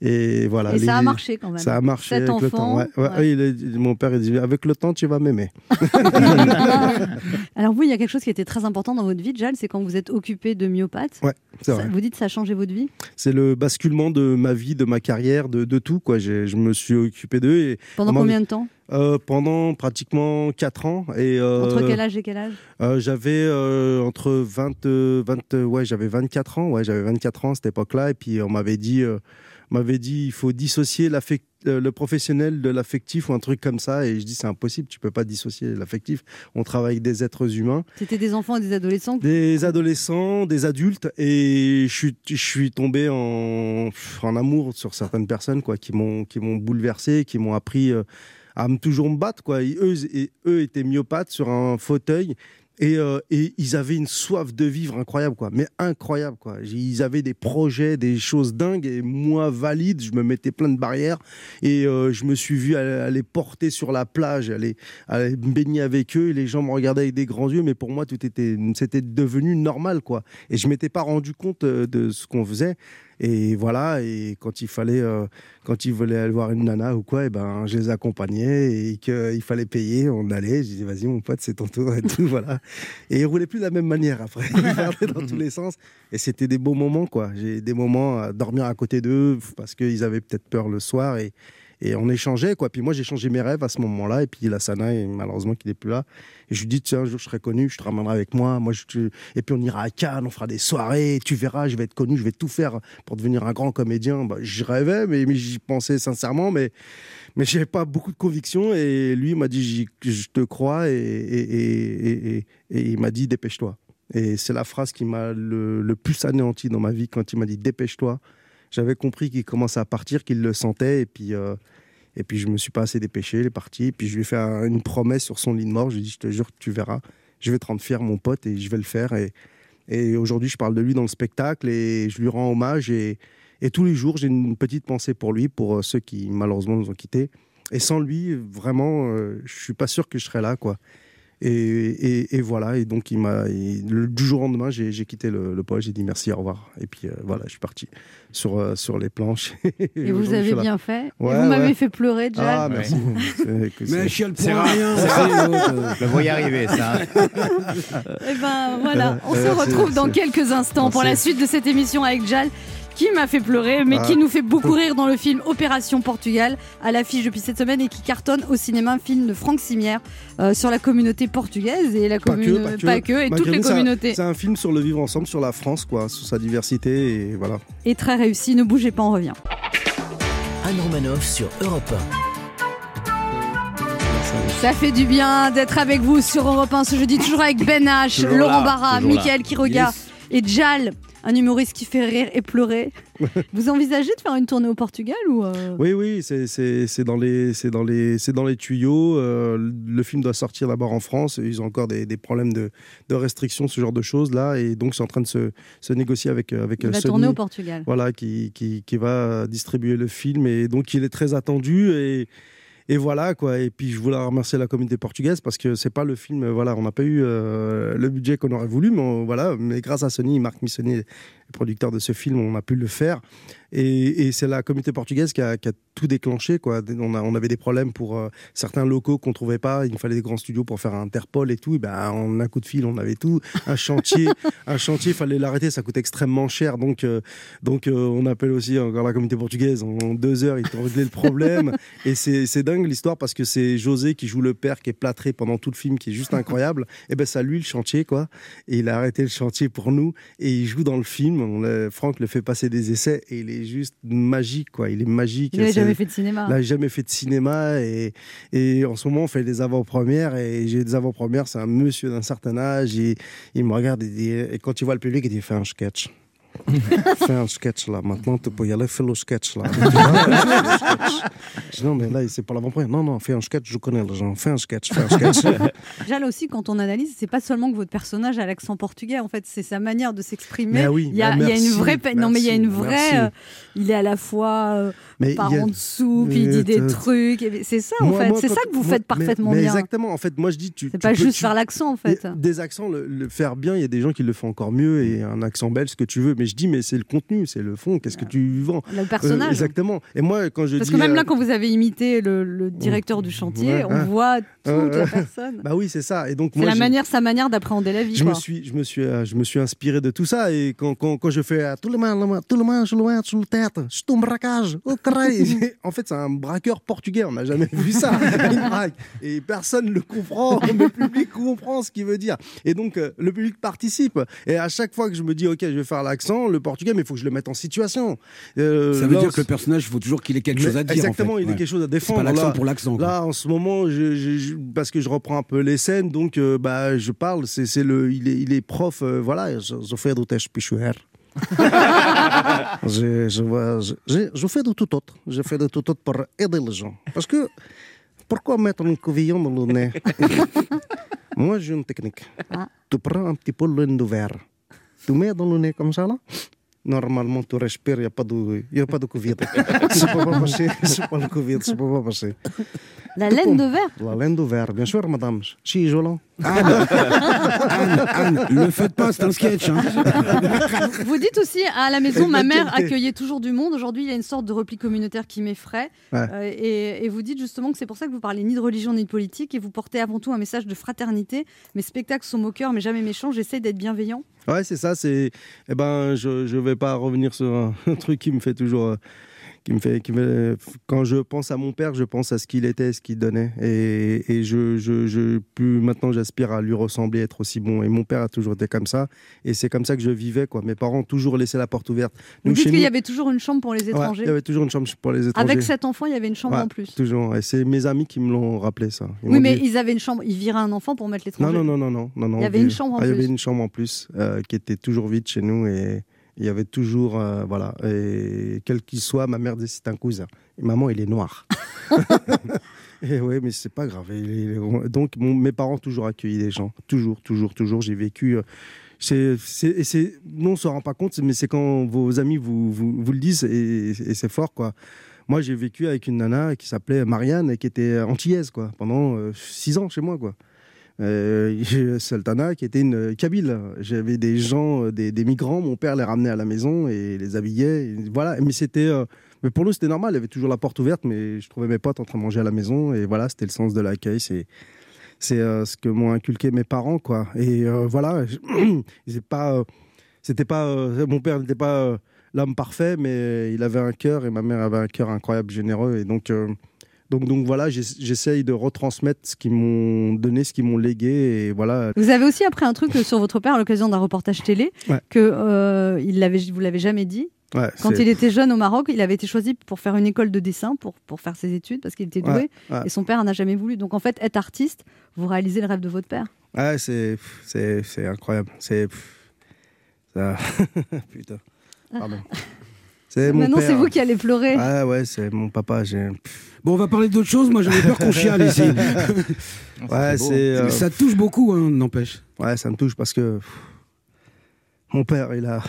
Et voilà. Et ça a marché quand même. Ça a marché avec le temps. Ouais, ouais. ouais. Il mon père, il dit Avec le temps, tu vas m'aimer. (laughs) Alors oui, il y a quelque chose qui était très important dans votre vie, Jal, c'est quand vous êtes occupé de myopathe. Ouais, c'est Ça- vrai. vous dites ça a changé votre vie? C'est le basculement de ma vie, de ma carrière, de, de tout. Quoi. Je me suis occupé d'eux et, Pendant combien de temps euh, pendant pratiquement 4 ans. Et, euh, Entre quel âge et quel âge Euh, j'avais entre 20, euh, 20 euh, ouais, j'avais 24 ans, ouais, j'avais 24 ans à cette époque-là, et puis on m'avait dit, m'avait dit, il faut dissocier euh, le professionnel de l'affectif ou un truc comme ça, et je dis c'est impossible, tu peux pas dissocier l'affectif. On travaille avec des êtres humains, C'était des enfants et des adolescents des adolescents, des adultes, et je suis, je suis tombé en, en amour sur certaines personnes, quoi, qui m'ont, qui m'ont bouleversé, qui m'ont appris euh, à me toujours me battre, quoi. Et eux, et eux étaient myopathes sur un fauteuil. Et, euh, et ils avaient une soif de vivre incroyable, quoi. Mais incroyable, quoi. Ils avaient des projets, des choses dingues. Et moi, valide, je me mettais plein de barrières. Et euh, je me suis vu aller, porter sur la plage, aller, aller me baigner avec eux. Et les gens me regardaient avec des grands yeux. Mais pour moi, tout était, c'était devenu normal, quoi. Et je m'étais pas rendu compte euh, de ce qu'on faisait. Et voilà, et quand il fallait, euh, quand il voulait aller voir une nana ou quoi, et ben, je les accompagnais et qu'il fallait payer, on allait. Je disais, vas-y, mon pote, c'est ton tour et tout, (laughs) voilà. Et il roulait plus de la même manière après. (laughs) Il regardait dans tous les sens. Et c'était des beaux moments, quoi. J'ai des moments à dormir à côté d'eux parce qu'ils avaient peut-être peur le soir et, et on échangeait, quoi. Puis moi, j'ai changé mes rêves à ce moment-là. Et puis la Sana, et malheureusement, qu'il n'est plus là. Et je lui dis, tiens, un jour, je serai connu, je te ramènerai avec moi. moi Et puis on ira à Cannes, on fera des soirées. Tu verras, je vais être connu, je vais tout faire pour devenir un grand comédien. Bah, j'y rêvais, mais, mais j'y pensais sincèrement. Mais, mais j'avais pas beaucoup de conviction. Et lui il m'a dit, je te crois. Et- et il m'a dit, dépêche-toi. Et c'est la phrase qui m'a le, le plus anéanti dans ma vie quand il m'a dit, dépêche-toi. J'avais compris qu'il commençait à partir, qu'il le sentait. Et puis. euh, et puis je me suis pas assez dépêché, il est parti. Puis je lui ai fait un- une promesse sur son lit de mort. Je lui ai dit, je te jure que tu verras. Je vais te rendre fier, mon pote, et je vais le faire. Et, et aujourd'hui, je parle de lui dans le spectacle et je lui rends hommage. Et, et tous les jours, j'ai une petite pensée pour lui, pour euh, ceux qui malheureusement nous ont quittés. Et sans lui, vraiment, euh, je suis pas sûr que je serais là, quoi. Et, et- et voilà. Et donc, il m'a, du jour au lendemain, j'ai quitté le, le poste. J'ai dit merci, au revoir. Et puis euh, voilà, je suis parti sur, euh, sur les planches. (laughs) Et vous avez bien fait. Et Ouais, vous m'avez ouais. fait pleurer, Jal. Ah, merci. Que Mais chiale pour rien. (laughs) Je le voyais arriver, ça. hein. (laughs) Eh ben voilà, on se Euh, retrouve dans quelques instants pour la suite de cette émission avec Jal. Qui m'a fait pleurer, mais Ah. qui nous fait beaucoup rire dans le film Opération Portugal, à l'affiche depuis cette semaine et qui cartonne au cinéma, un film de Franck Simière euh, sur la communauté portugaise et la Pas que, commune, pas que. et Malgré toutes les communautés. C'est un film sur le vivre ensemble, sur la France, quoi, sur sa diversité et voilà. Et très réussi, ne bougez pas, on revient. Anne Romanoff sur Europe Ça fait du bien d'être avec vous sur Europe 1 ce jeudi, toujours avec Ben H, Toujours Laurent là, Barra. Mickaël Quiroga et Jal, un humoriste qui fait rire et pleurer. (laughs) vous envisagez de faire une tournée au Portugal ou euh, Oui, oui, c'est- dans les c'est dans les c'est dans les tuyaux. Euh, le film doit sortir d'abord en France. Ils ont encore des, des problèmes de, de restrictions, ce genre de choses là, et donc c'est en train de se, se négocier avec avec il va Sony. tourner au Portugal voilà, qui, qui, qui va distribuer le film. Et donc, il est très attendu. Et, et voilà, quoi. Et puis, je voulais remercier la communauté portugaise parce que c'est pas le film. Voilà, on n'a pas eu euh, le budget qu'on aurait voulu, mais voilà. Mais grâce à Sony, Marc Missoni, le producteur de ce film, on a pu le faire. Et, et c'est la communauté portugaise qui a, qui a tout déclenché, quoi. On, a, on avait des problèmes pour euh, certains locaux qu'on trouvait pas. Il nous fallait des grands studios pour faire un Interpol et tout. Et ben, en un coup de fil, on avait tout. Un chantier, (laughs) un chantier, fallait l'arrêter. Ça coûte extrêmement cher. Donc, euh, donc, euh, on appelle aussi encore la communauté portugaise. En deux heures, ils t'ont réglé le problème. (laughs) Et c'est c'est dingue l'histoire parce que c'est José qui joue le père qui est plâtré pendant tout le film, qui est juste incroyable. (laughs) Et ben, ça lui le chantier, quoi. Et il a arrêté le chantier pour nous. Et il joue dans le film. On l'a- Franck le fait passer des essais et il est juste magique, quoi. Il est magique. Il C'est- jamais fait de cinéma. il n'a jamais fait de cinéma et, et en ce moment on fait des avant-premières et j'ai des avant-premières, c'est un monsieur d'un certain âge et il me regarde et, dit- et quand il voit le public il dit fais un sketch. (laughs) fais un sketch là, maintenant tu peux y aller, fais le sketch là. Tu vois, fais le sketch. Je dis, non mais là c'est pas l'avant-première, non non fais un sketch, je connais les gens, fais un sketch, fais un sketch. (laughs) Jal aussi, quand on analyse, c'est pas seulement que votre personnage a l'accent portugais, en fait, c'est sa manière de s'exprimer. Mais oui, il y a, il y a une merci, vraie, pe- non mais il y a une merci, vraie, merci. euh, il est à la fois euh, Mais par a- en dessous, puis il dit Mais, des euh, trucs, c'est ça en Moi- fait, c'est ça que vous moi- faites parfaitement mais- mais bien. Exactement, en fait moi je dis tu C'est pas peux- juste tu- faire l'accent en fait. Des accents, le, le faire bien, il y a des gens qui le font encore mieux et un accent belge, ce que tu veux. Mais je dis, mais c'est le contenu, c'est le fond. Qu'est-ce que tu vends Le Euh, personnage. Exactement. Et moi, quand je Parce dis. que même euh, là, quand vous avez imité le, le directeur du chantier, Ouais, on hein. voit toute Euh, la euh, personne. Bah oui, c'est ça. Et donc moi, la manière, sa manière d'appréhender la vie. je quoi. me suis, je me suis, euh, je me suis inspiré de tout ça et quand, quand, quand je fais euh, tout le monde, tout le monde, je le vois sur la tête, je tombe braquage, oh carré. (laughs) En fait, c'est un braqueur portugais. On n'a jamais vu ça. (laughs) Il braque. et personne ne le comprend. (laughs) Le public comprend ce qu'il veut dire. Et donc euh, le public participe. Et à chaque fois que je me dis ok, je vais faire l'accent, le portugais, mais il faut que je le mette en situation. Euh, Ça veut là, dire que le personnage, il faut toujours qu'il ait quelque mais chose à dire. Exactement, en fait. il a Ouais. quelque chose à C'est défendre. pas l'accent pour l'accent. Là, en ce moment, je, je- je- parce que je reprends un peu les scènes, donc euh, bah, je parle. C'est, c'est le, il est, il est prof. euh, voilà, je, fais du test (laughs) je, je, vois- je, je- fais de tout autre. Je fais de tout autre pour aider les gens. Parce que pourquoi mettre un couvillon dans le nez? (laughs) Moi, j'ai une technique. Ah. Tu prends un petit peu le de verre. Tu mets dans le nez comme ça là. Normalement, tu respires, il n'y a, pas de- y a pas de Covid. Ça peut pas passer, c'est pas le Covid, ça peut pas passer. La laine de verre La laine de verre, bien sûr, madame. Si, Jolan. Anne, Anne, Anne, le faites pas, c'est un sketch. hein. Vous dites aussi à la maison, ma mère accueillait toujours du monde. Aujourd'hui, il y a une sorte de repli communautaire qui m'effraie. Ouais. Euh, et, et vous dites justement que c'est pour ça que vous parlez ni de religion ni de politique et vous portez avant tout un message de fraternité. Mes spectacles sont moqueurs mais jamais méchants. J'essaie d'être bienveillant. Ouais, c'est ça. C'est, eh ben, je je vais pas revenir sur un, un (laughs) truc qui me fait toujours, euh, qui me fait, qui me, quand je pense à mon père, je pense à ce qu'il était, ce qu'il donnait, et, et je, je, je, plus maintenant, j'aspire à lui ressembler, être aussi bon. Et mon père a toujours été comme ça, et c'est comme ça que je vivais, quoi. Mes parents ont toujours laissé la porte ouverte. Vous dites qu'il y avait toujours une chambre pour les Ouais, étrangers. il y avait toujours une chambre pour les étrangers. Avec cet enfant, il y avait une chambre Ouais, en plus. Toujours. Et c'est mes amis qui me l'ont rappelé ça. Ils Oui, mais dit- ils avaient une chambre. Ils viraient un enfant pour mettre l'étranger. non, non, non, non, non, non. Il y avait une chambre en Ah, Il y plus. avait une chambre en plus euh, qui était toujours vide chez nous et il y avait toujours, euh, voilà, et quel qu'il soit, ma mère disait c'est un cousin. Et maman, il est noir. (laughs) (laughs) et oui, mais c'est pas grave. Donc, mon- mes parents ont toujours accueilli des gens, toujours, toujours, toujours. J'ai vécu. euh, c'est, c'est, non, on se rend pas compte, mais c'est quand vos amis vous, vous, vous le disent et, et c'est fort, quoi. Moi, j'ai vécu avec une nana qui s'appelait Marianne et qui était antillaise, quoi, pendant euh, six ans chez moi, quoi. Euh, (laughs) j'ai Sultana qui était une Kabyle. J'avais des gens, euh, des, migrants. Mon père les ramenait à la maison et les habillait. Voilà. Mais c'était, euh, mais pour nous c'était normal. Il y avait toujours la porte ouverte, mais je trouvais mes potes en train de manger à la maison et voilà, c'était le sens de l'accueil. C'est c'est euh, ce que m'ont inculqué mes parents, quoi. Et euh, voilà, (clears throat) pas, euh, c'était pas, euh, mon père n'était pas euh, l'homme parfait, mais il avait un cœur et ma mère avait un cœur incroyable, généreux. Et donc, euh, donc, donc voilà, j'ess- j'essaye de retransmettre ce qu'ils m'ont donné, ce qu'ils m'ont légué, et voilà. Vous avez aussi appris un truc sur votre père à l'occasion d'un reportage télé Ouais. que euh, il l'avait, vous l'avez jamais dit. Ouais, Quand il était jeune au Maroc, il avait été choisi pour faire une école de dessin, pour, pour faire ses études, parce qu'il était doué. Ouais, ouais. Et son père n'a jamais voulu. Donc en fait, être artiste, vous réalisez le rêve de votre père. Ouais, c'est incroyable. C'est, ça, (laughs) putain, pardon. (laughs) C'est mon Maintenant, père. c'est vous qui allez pleurer. Ah ouais, c'est mon papa. J'ai... Bon, on va parler d'autre chose. Moi, j'avais peur qu'on chiale ici. (laughs) (laughs) Ouais, c'est. euh, Ça touche beaucoup, hein, n'empêche. Ouais, ça me touche parce que pff, mon père, il a.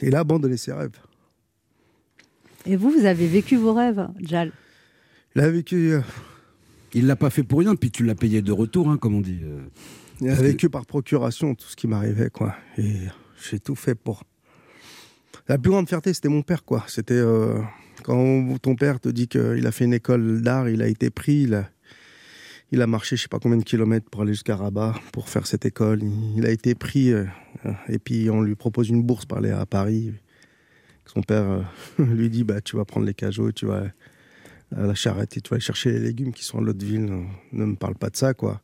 Il a abandonné ses rêves. Et vous, vous avez vécu vos rêves, Jal? Il a vécu, euh, Il l'a pas fait pour rien, puis tu l'as payé de retour, hein, comme on dit. Il a vécu par procuration tout ce qui m'arrivait, quoi. Et j'ai tout fait pour. La plus grande fierté, c'était mon père, quoi. C'était euh, quand ton père te dit qu'il a fait une école d'art, il a été pris, il a, marché je sais pas combien de kilomètres pour aller jusqu'à Rabat pour faire cette école. Il, il a été pris euh, et puis on lui propose une bourse pour aller à Paris. Son père euh, (laughs) lui dit bah tu vas prendre les cajots, tu vas à la charrette et tu vas aller chercher les légumes qui sont à l'autre ville. Ne me parle pas de ça quoi.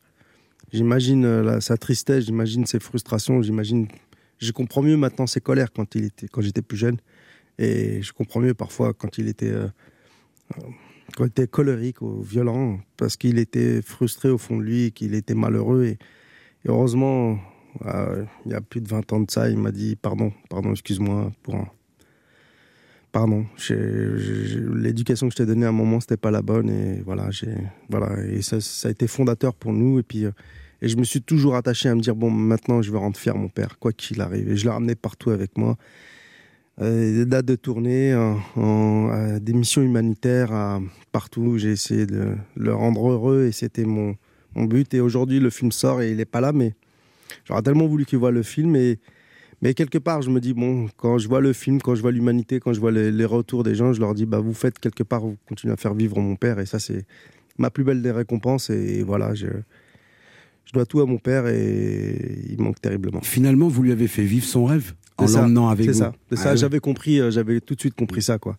J'imagine euh, sa tristesse, j'imagine ses frustrations, j'imagine. Je comprends mieux maintenant ses colères quand il était, quand j'étais plus jeune, et je comprends mieux parfois quand il était, euh, euh, quand il était colérique ou violent, parce qu'il était frustré au fond de lui, qu'il était malheureux. Et, heureusement, il y a plus de 20 ans de ça, il m'a dit pardon, pardon, excuse-moi pour Pardon, l'éducation que je t'ai donnée à un moment, c'était pas la bonne et voilà, voilà et ça, a été fondateur pour nous et puis et je me suis toujours attaché à me dire bon maintenant je vais rendre fier mon père quoi qu'il arrive et je l'ai ramené partout avec moi. Euh, des dates de tournée, en, en- à des missions humanitaires, partout. J'ai essayé de le rendre heureux et c'était mon, mon but. Et aujourd'hui, le film sort et il n'est pas là, mais j'aurais tellement voulu qu'il voit le film. Et, mais quelque part, je me dis, bon, quand je vois le film, quand je vois l'humanité, quand je vois les, retours des gens, je leur dis, bah, vous faites quelque part, vous continuez à faire vivre mon père. Et ça, c'est ma plus belle des récompenses. Et voilà, je, je dois tout à mon père et il manque terriblement. Finalement, vous lui avez fait vivre son rêve en l'emmenant avec C'est vous. ça, c'est Ah ça. ouais. J'avais compris, euh, j'avais tout de suite compris ça, quoi.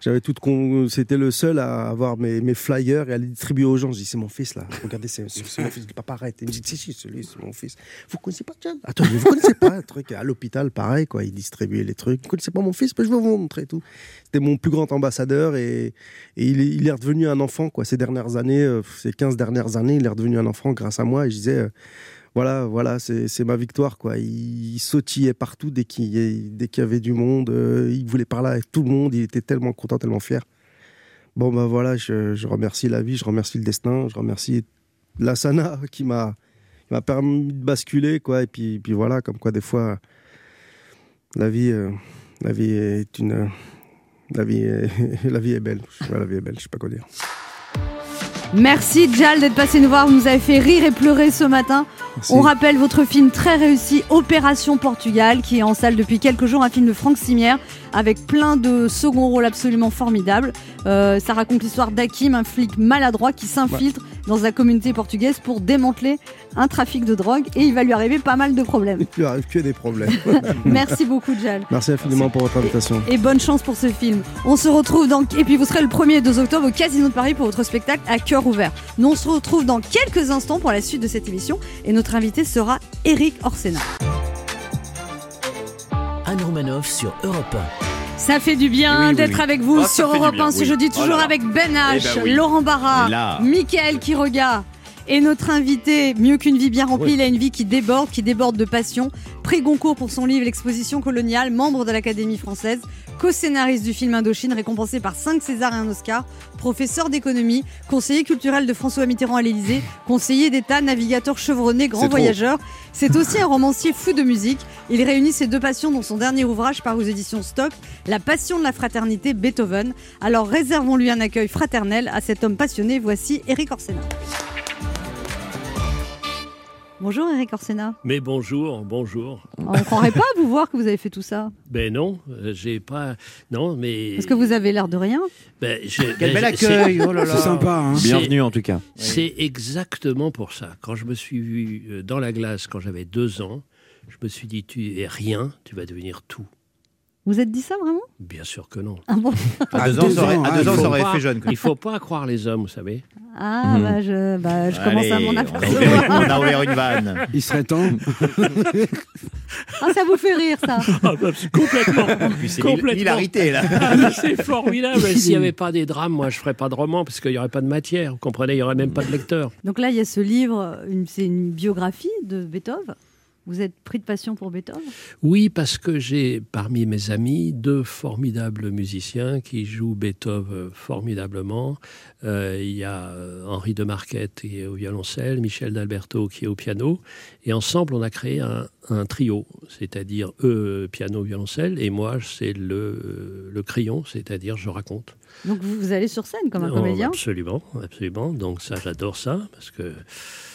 J'avais tout con... C'était le seul à avoir mes, flyers et à les distribuer aux gens. Je dis, c'est mon fils, là. Regardez, c'est mon fils. Dis, papa, arrête. Il me dit, si, si, celui, c'est mon fils. Vous connaissez pas John? Attends, mais vous connaissez pas un truc? À l'hôpital, pareil, quoi. Il distribuait les trucs. Vous connaissez pas mon fils? Ben, Je vais vous montrer tout. C'était mon plus grand ambassadeur et, et il, est, il redevenu un enfant, quoi. Ces dernières années, euh, ces 15 dernières années, il est redevenu un enfant grâce à moi. Et je disais, euh, voilà, voilà, c'est ma victoire, quoi. Il, il sautillait partout dès qu'il y, avait du monde. euh, il voulait parler avec tout le monde. Il était tellement content, tellement fier. Bon, ben voilà, je, remercie la vie, je remercie le destin, je remercie la Sana (laughs) qui m'a m'a permis de basculer, quoi. Et puis, puis voilà, comme quoi, des fois, la vie, euh, la vie est une. La vie (laughs) la vie est belle. La vie est belle, je sais pas quoi dire. Merci Jal d'être passé nous voir, vous nous avez fait rire et pleurer ce matin. On rappelle votre film très réussi, Opération Portugal, qui est en salle depuis quelques jours, un film de Franck Simière, avec plein de second rôles absolument formidables. Euh, ça raconte l'histoire d'Hakim, un flic maladroit qui s'infiltre dans la communauté portugaise pour démanteler un trafic de drogue et il va lui arriver pas mal de problèmes. Il lui arrive que des problèmes. (laughs) Merci beaucoup Jal. Merci infiniment pour votre invitation. Et bonne chance pour ce film. On se retrouve dans... Et puis vous serez le 1er et 2 octobre au Casino de Paris pour votre spectacle à cœur ouvert. Nous on se retrouve dans quelques instants pour la suite de cette émission et notre invité sera Eric Orsena. Anne Romanoff sur Europe Ça fait du bien Oui, oui, d'être oui. avec vous Ah, sur Europe bien, 1 ce oui. jeudi, Oh toujours là là. avec Ben H, Eh ben oui. Laurent Barra, Là. Mickaël Quiroga. Et notre invité, mieux qu'une vie bien remplie, Oui. il a une vie qui déborde, qui déborde de passion. Prix Goncourt pour son livre L'exposition coloniale, membre de l'Académie française, co-scénariste du film Indochine, récompensé par 5 Césars et un Oscar, professeur d'économie, conseiller culturel de François Mitterrand à l'Élysée, conseiller d'État, navigateur chevronné, grand voyageur. C'est aussi un romancier fou de musique. Il réunit ses deux passions dans son dernier ouvrage paru aux éditions Stock, La passion de la fraternité, Beethoven. Alors réservons-lui un accueil fraternel à cet homme passionné. Voici Eric Orsena. Bonjour Eric Orsena. Mais bonjour, bonjour. On ne croirait pas vous voir que vous avez fait tout ça. Ben non, euh, j'ai pas. Non, mais. Parce que vous avez l'air de rien. Ben, je- Quel ben, bel c'est- accueil, oh là là. C'est sympa, hein. Bienvenue en tout cas. C'est exactement pour ça. Quand je me suis vu euh, dans la glace quand j'avais deux ans, je me suis dit tu es rien, tu vas devenir tout. Vous êtes dit ça vraiment? Bien sûr que non. Ah bon? À deux ans, ça aurait- à deux ans, ça aurait pas- fait jeune. quoi. Il faut pas croire les hommes, vous savez. Ah Mhm. bah je, bah, je commence à m'en apercevoir. On a ouvert une vanne. Il serait temps. (laughs) Ah ça vous fait rire ça. Ah, bah, complètement. C'est Complètement. l'hilarité, là. Ah, c'est formidable. (laughs) S'il n'y avait pas des drames, moi, je ne ferais pas de roman parce qu'il n'y aurait pas de matière. Vous comprenez, il n'y aurait même pas de lecteur. Donc là il y a ce livre, c'est une biographie de Beethoven? Vous êtes pris de passion pour Beethoven? Oui, parce que j'ai parmi mes amis deux formidables musiciens qui jouent Beethoven formidablement. Euh, il y a euh, Henri de Marquette qui est au violoncelle, Michel d'Alberto qui est au piano. Et ensemble, on a créé un, un trio, c'est-à-dire eux, piano, violoncelle, et moi, c'est le, le crayon, c'est-à-dire je raconte. Donc vous, vous allez sur scène comme un Oh, comédien? Absolument, absolument. Donc ça, j'adore ça, parce que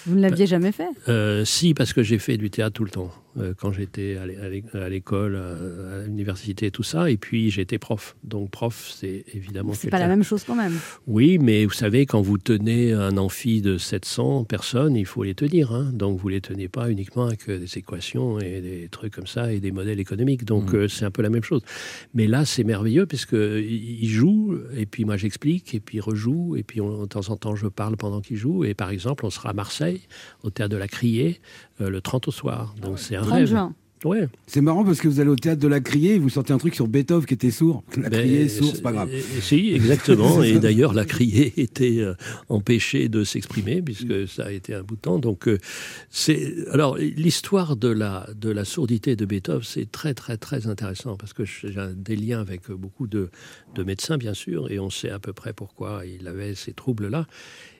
Vous ne l'aviez jamais fait? Euh, si, parce que j'ai fait du théâtre tout le temps. Euh, quand j'étais à l'é- à l'é- à l'école, à, à l'université, tout ça. Et puis j'étais prof. Donc prof, c'est évidemment. C'est pas la même chose quand même. Oui, mais vous savez, quand vous tenez un amphi de 700 personnes, il faut les tenir. hein. Donc vous les tenez pas uniquement avec euh, des équations et des trucs comme ça et des modèles économiques. Donc euh, c'est un peu la même chose. Mais là, c'est merveilleux parce que il il joue et puis moi j'explique et puis il rejoue et puis on- de temps en temps je parle pendant qu'il joue. Et par exemple, on sera à Marseille au théâtre de la Criée euh, le 30 au soir. Donc c'est un 30 rêve. juin. Ouais. C'est marrant parce que vous allez au théâtre de la Criée et vous sortez un truc sur Beethoven qui était sourd. La Ben, Criée est sourd, c'est pas grave. euh, Si, exactement. (laughs) et d'ailleurs, la criée (laughs) était euh, empêchée de s'exprimer puisque ça a été un bout de temps. Donc, euh, c'est alors l'histoire de la de la sourdité de Beethoven, c'est très très très intéressant parce que j'ai des liens avec beaucoup de, de médecins, bien sûr, et on sait à peu près pourquoi il avait ces troubles-là.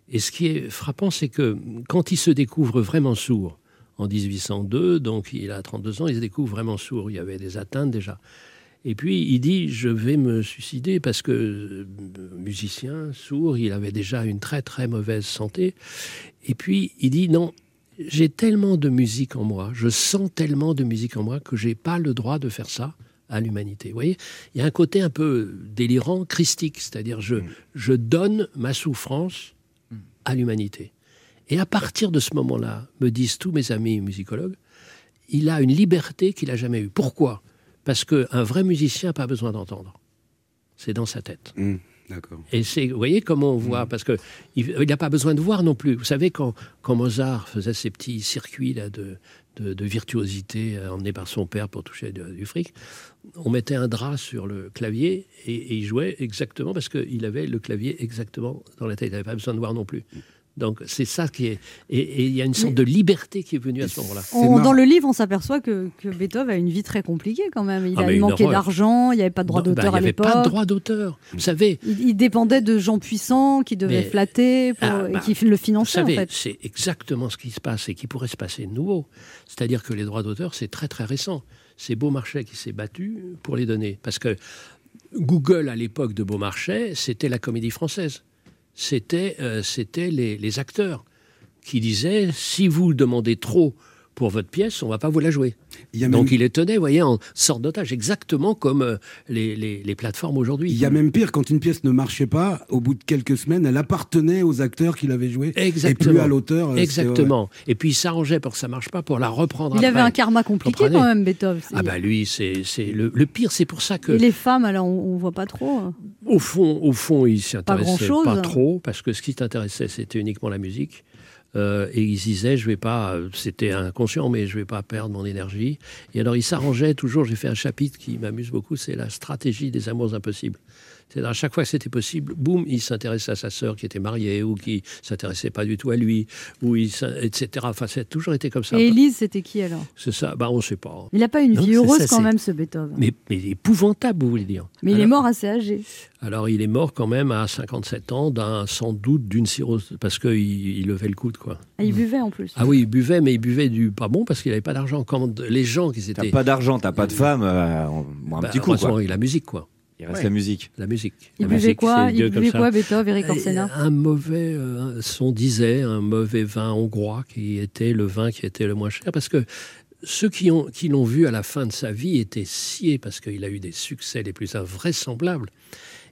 Et ce qui est frappant, c'est que quand il se découvre vraiment sourd en 1802, donc il a 32 ans, il se découvre vraiment sourd. Il y avait des atteintes déjà. Et puis il dit je vais me suicider parce que euh, musicien sourd, il avait déjà une très très mauvaise santé. Et puis il dit non, j'ai tellement de musique en moi, je sens tellement de musique en moi que j'ai pas le droit de faire ça à l'humanité. Vous voyez, il y a un côté un peu délirant, christique, c'est-à-dire je je donne ma souffrance à l'humanité. Et à partir de ce moment-là, me disent tous mes amis musicologues, il a une liberté qu'il n'a jamais eue. Pourquoi? Parce qu'un vrai musicien n'a pas besoin d'entendre. C'est dans sa tête. Mmh, D'accord. Et c'est, vous voyez comment on voit, parce que il n'a pas besoin de voir non plus. Vous savez, quand, quand Mozart faisait ses petits circuits là, de, de, de virtuosité euh, emmenés par son père pour toucher du, du fric, on mettait un drap sur le clavier et, et il jouait exactement parce qu'il avait le clavier exactement dans la tête. Il n'avait pas besoin de voir non plus. Donc c'est ça qui est. Et il y a une sorte de liberté qui est venue à ce moment-là. Dans le livre, on s'aperçoit que, que Beethoven a une vie très compliquée quand même. Il Ah, a manqué d'argent, il n'y avait pas de droit bah, d'auteur il à n'y avait l'époque. pas de droit d'auteur. Vous savez, Il, il dépendait de gens puissants qui devaient Mais- flatter pour- Ah, bah, et qui le Vous finançaient en savez, fait. c'est exactement ce qui se passe et qui pourrait se passer de nouveau. C'est-à-dire que les droits d'auteur, c'est très très récent. C'est Beaumarchais qui s'est battu pour les donner. Parce que Google, à l'époque de Beaumarchais, c'était la comédie française. C'était euh, c'était les, les acteurs qui disaient si vous demandez trop pour votre pièce, on va pas vous la jouer. Il y a Donc même- il les tenait, vous voyez, en sorte d'otage, exactement comme euh, les, les- les plateformes aujourd'hui. Il y a même pire, quand une pièce ne marchait pas, au bout de quelques semaines, elle appartenait aux acteurs qui l'avaient jouée. Exactement. Et plus à l'auteur. euh, Exactement. Et puis il s'arrangeait pour que ça marche pas, pour la reprendre Il après. avait un karma compliqué quand même, Beethoven. Ah bah lui, c'est c'est le, le pire, c'est pour ça que Et les femmes, alors on, on voit pas trop. hein. au fond, au fond, il s'y intéressait grand-chose. pas, trop parce que ce qui t'intéressait, c'était uniquement la musique. Euh, et il se disait, je vais pas, c'était inconscient, mais je vais pas perdre mon énergie. Et alors il s'arrangeait toujours. J'ai fait un chapitre qui m'amuse beaucoup, c'est la stratégie des amours impossibles. C'est-à-dire à chaque fois que c'était possible, boum, il s'intéressait à sa sœur qui était mariée ou qui s'intéressait pas du tout à lui, ou il, etc. Enfin, ça a toujours été comme ça. Et Élise, c'était qui alors? C'est ça. Bah, on sait pas. Il n'a pas une Non, vie heureuse ça, quand même, ce Beethoven. Mais, mais épouvantable, vous voulez dire. Mais il est mort assez âgé. alors il est mort quand même à 57 ans, d'un, sans doute d'une cirrhose, parce qu'il il levait le coude, quoi. Ah, il buvait en plus. Ah oui, il buvait, mais il buvait du pas bon parce qu'il n'avait pas d'argent. Quand les gens qui T'as étaient... pas d'argent, t'as pas de femme, euh, un Bah, petit coup quoi. il a la musique, quoi. Il reste Ouais. la musique. La musique. Il La buvait musique, quoi Il buvait quoi, Beethoven, Eric Orsena Un mauvais, euh, on disait, un mauvais vin hongrois qui était le vin qui était le moins cher, parce que ceux qui ont qui l'ont vu à la fin de sa vie étaient sciés parce qu'il a eu des succès les plus invraisemblables.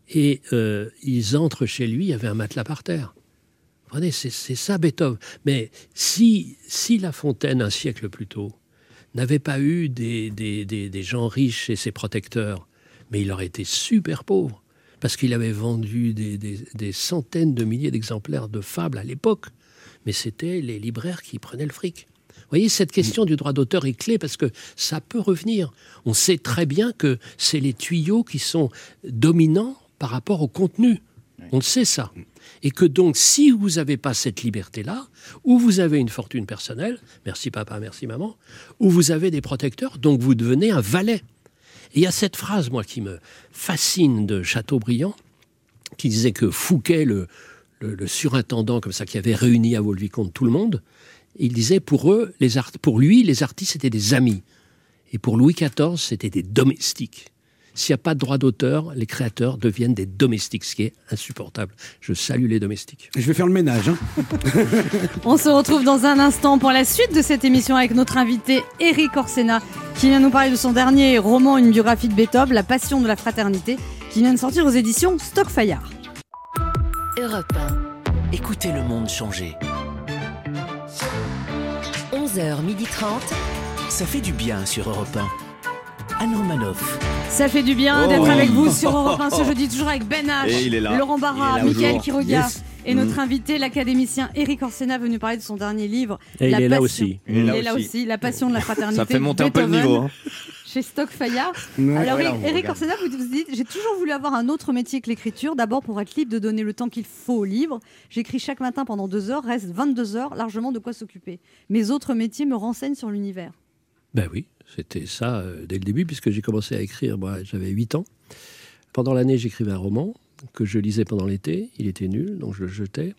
Et euh, ils entrent chez lui, il y avait un matelas par terre. Vous comprenez, c'est c'est ça Beethoven. Mais si, si La Fontaine, un siècle plus tôt, n'avait pas eu des, des, des, des gens riches et ses protecteurs, mais il aurait été super pauvre, parce qu'il avait vendu des, des, des centaines de milliers d'exemplaires de fables à l'époque, mais c'était les libraires qui prenaient le fric. Vous voyez, cette question du droit d'auteur est clé parce que ça peut revenir. On sait très bien que c'est les tuyaux qui sont dominants par rapport au contenu. On le sait ça. Et que donc, si vous n'avez pas cette liberté-là, ou vous avez une fortune personnelle, merci papa, merci maman, ou vous avez des protecteurs, donc vous devenez un valet. Et il y a cette phrase, moi, qui me fascine de Chateaubriand, qui disait que Fouquet, le, surintendant comme ça, qui avait réuni à Vaux-le-Vicomte tout le monde, il disait pour eux, pour lui, les artistes étaient des amis. Et pour Louis XIV, c'était des domestiques. S'il n'y a pas de droit d'auteur, les créateurs deviennent des domestiques, ce qui est insupportable. Je salue les domestiques. Je vais faire le ménage. hein. (laughs) On se retrouve dans un instant pour la suite de cette émission avec notre invité Eric Orsena qui vient nous parler de son dernier roman, une biographie de Beethoven, La passion de la fraternité, qui vient de sortir aux éditions Stockfire. Europe 1. Écoutez le monde changer. 11h30. Ça fait du bien sur Europe 1. Anne Romanoff. Ça fait du bien Oh d'être oui. avec vous sur Europe 1 ce (laughs) jeudi, toujours avec Ben H, Et il est là. Laurent Barra, est là toujours. Quiroga Yes. et notre Mm. invité, l'académicien Eric Orsena, venu parler de son dernier livre. Et il La est là passion- aussi. Il, est là aussi. La passion de la fraternité. Ça fait monter un peu le niveau. hein. (laughs) Chez Stockfire. Ouais. Alors, Ouais, là, on Eric. Orsena, vous vous dites j'ai toujours voulu avoir un autre métier que l'écriture. D'abord, pour être libre de donner le temps qu'il faut au livre. J'écris chaque matin pendant deux heures, reste 22 heures, largement de quoi s'occuper. Mes autres métiers me renseignent sur l'univers. Ben oui, c'était ça euh, dès le début, puisque j'ai commencé à écrire, moi j'avais 8 ans. Pendant l'année, j'écrivais un roman que je lisais pendant l'été. Il était nul, donc je le jetais.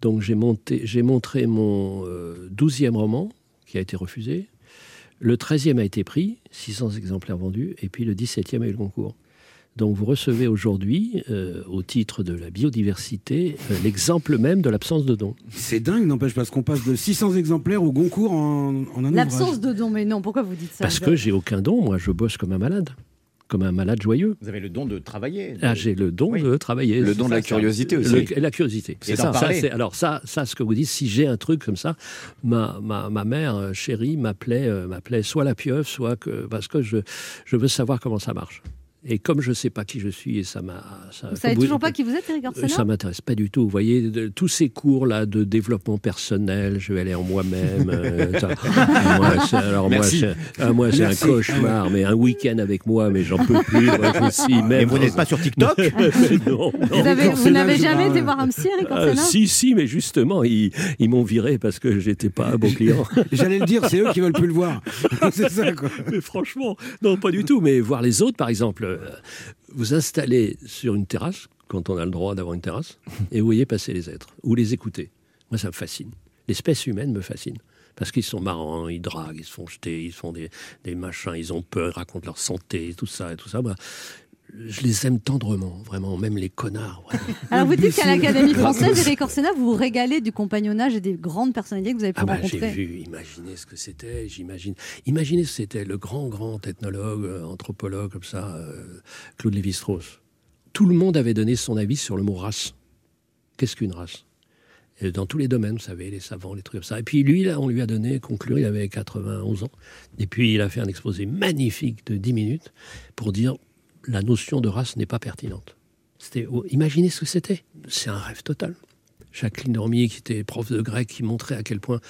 Donc j'ai, montré mon euh, 12e roman, qui a été refusé. Le 13e a été pris, 600 exemplaires vendus, et puis le 17e a eu le concours. Donc vous recevez aujourd'hui, euh, au titre de la biodiversité, euh, l'exemple même de l'absence de don. C'est dingue, n'empêche, parce qu'on passe de 600 exemplaires au Goncourt en, en un L'absence de don, mais non, pourquoi vous dites ça Parce que j'ai aucun don, moi je bosse comme un malade, comme un malade joyeux. Vous avez le don de travailler. Ah, j'ai le don de travailler. Le don de la curiosité aussi. Le- la curiosité. C'est ça. ça, alors ça, ça, ce que vous dites, si j'ai un truc comme ça, ma, ma, ma mère euh, chérie m'appelait, euh, m'appelait soit la pieuvre, soit que parce que je, je veux savoir comment ça marche. Et comme je ne sais pas qui je suis, et ça m'a. ça- Vous savez toujours pas qui vous êtes, Eric euh, Orsena ça m'intéresse pas du tout. Vous voyez, de- tous ces cours-là de développement personnel, je vais aller en moi-même. euh, (laughs) ça- moi, c'est- alors moi, Merci. c'est moi, c'est un cauchemar, mais un week-end avec moi, mais j'en peux plus. moi, je suis même Et vous n'êtes pas sur TikTok (laughs) Non, non. Vous, avez- vous n'avez jamais été voir un psy, Eric Ah, Orsena si, si, mais justement, ils, ils m'ont viré parce que j'étais pas un bon client. (laughs) J'allais le dire, c'est eux qui veulent plus le voir. c'est ça, quoi. Mais franchement, non, pas du tout. Mais voir les autres, par exemple, euh, vous installez sur une terrasse, quand on a le droit d'avoir une terrasse, (laughs) et vous voyez passer les êtres, ou les écouter. Moi, ça me fascine. L'espèce humaine me fascine. Parce qu'ils sont marrants, ils draguent, ils se font jeter, ils font des, des machins, ils ont peur, ils racontent leur santé, tout ça et tout ça. Moi, je les aime tendrement, vraiment, même les connards. (laughs) Alors vous dites qu'à l'Académie française, Eric Orsena, vous vous régalez du compagnonnage et des grandes personnalités que vous avez pu Ah bah, j'ai rencontrer. vu, imaginez ce que c'était, j'imagine. Imaginez ce que c'était, le grand, grand ethnologue, euh, anthropologue, comme ça, euh, Claude Lévi-Strauss. Tout le monde avait donné son avis sur le mot race. Qu'est-ce qu'une race? Et Dans tous les domaines, vous savez, les savants, les trucs comme ça. Et puis lui, là, on lui a donné, conclu, il avait 91 ans. Et puis il a fait un exposé magnifique de 10 minutes pour dire la notion de race n'est pas pertinente. C'était, imaginez ce que c'était. C'est un rêve total. Jacqueline Dormier, qui était prof de grec, qui montrait à quel point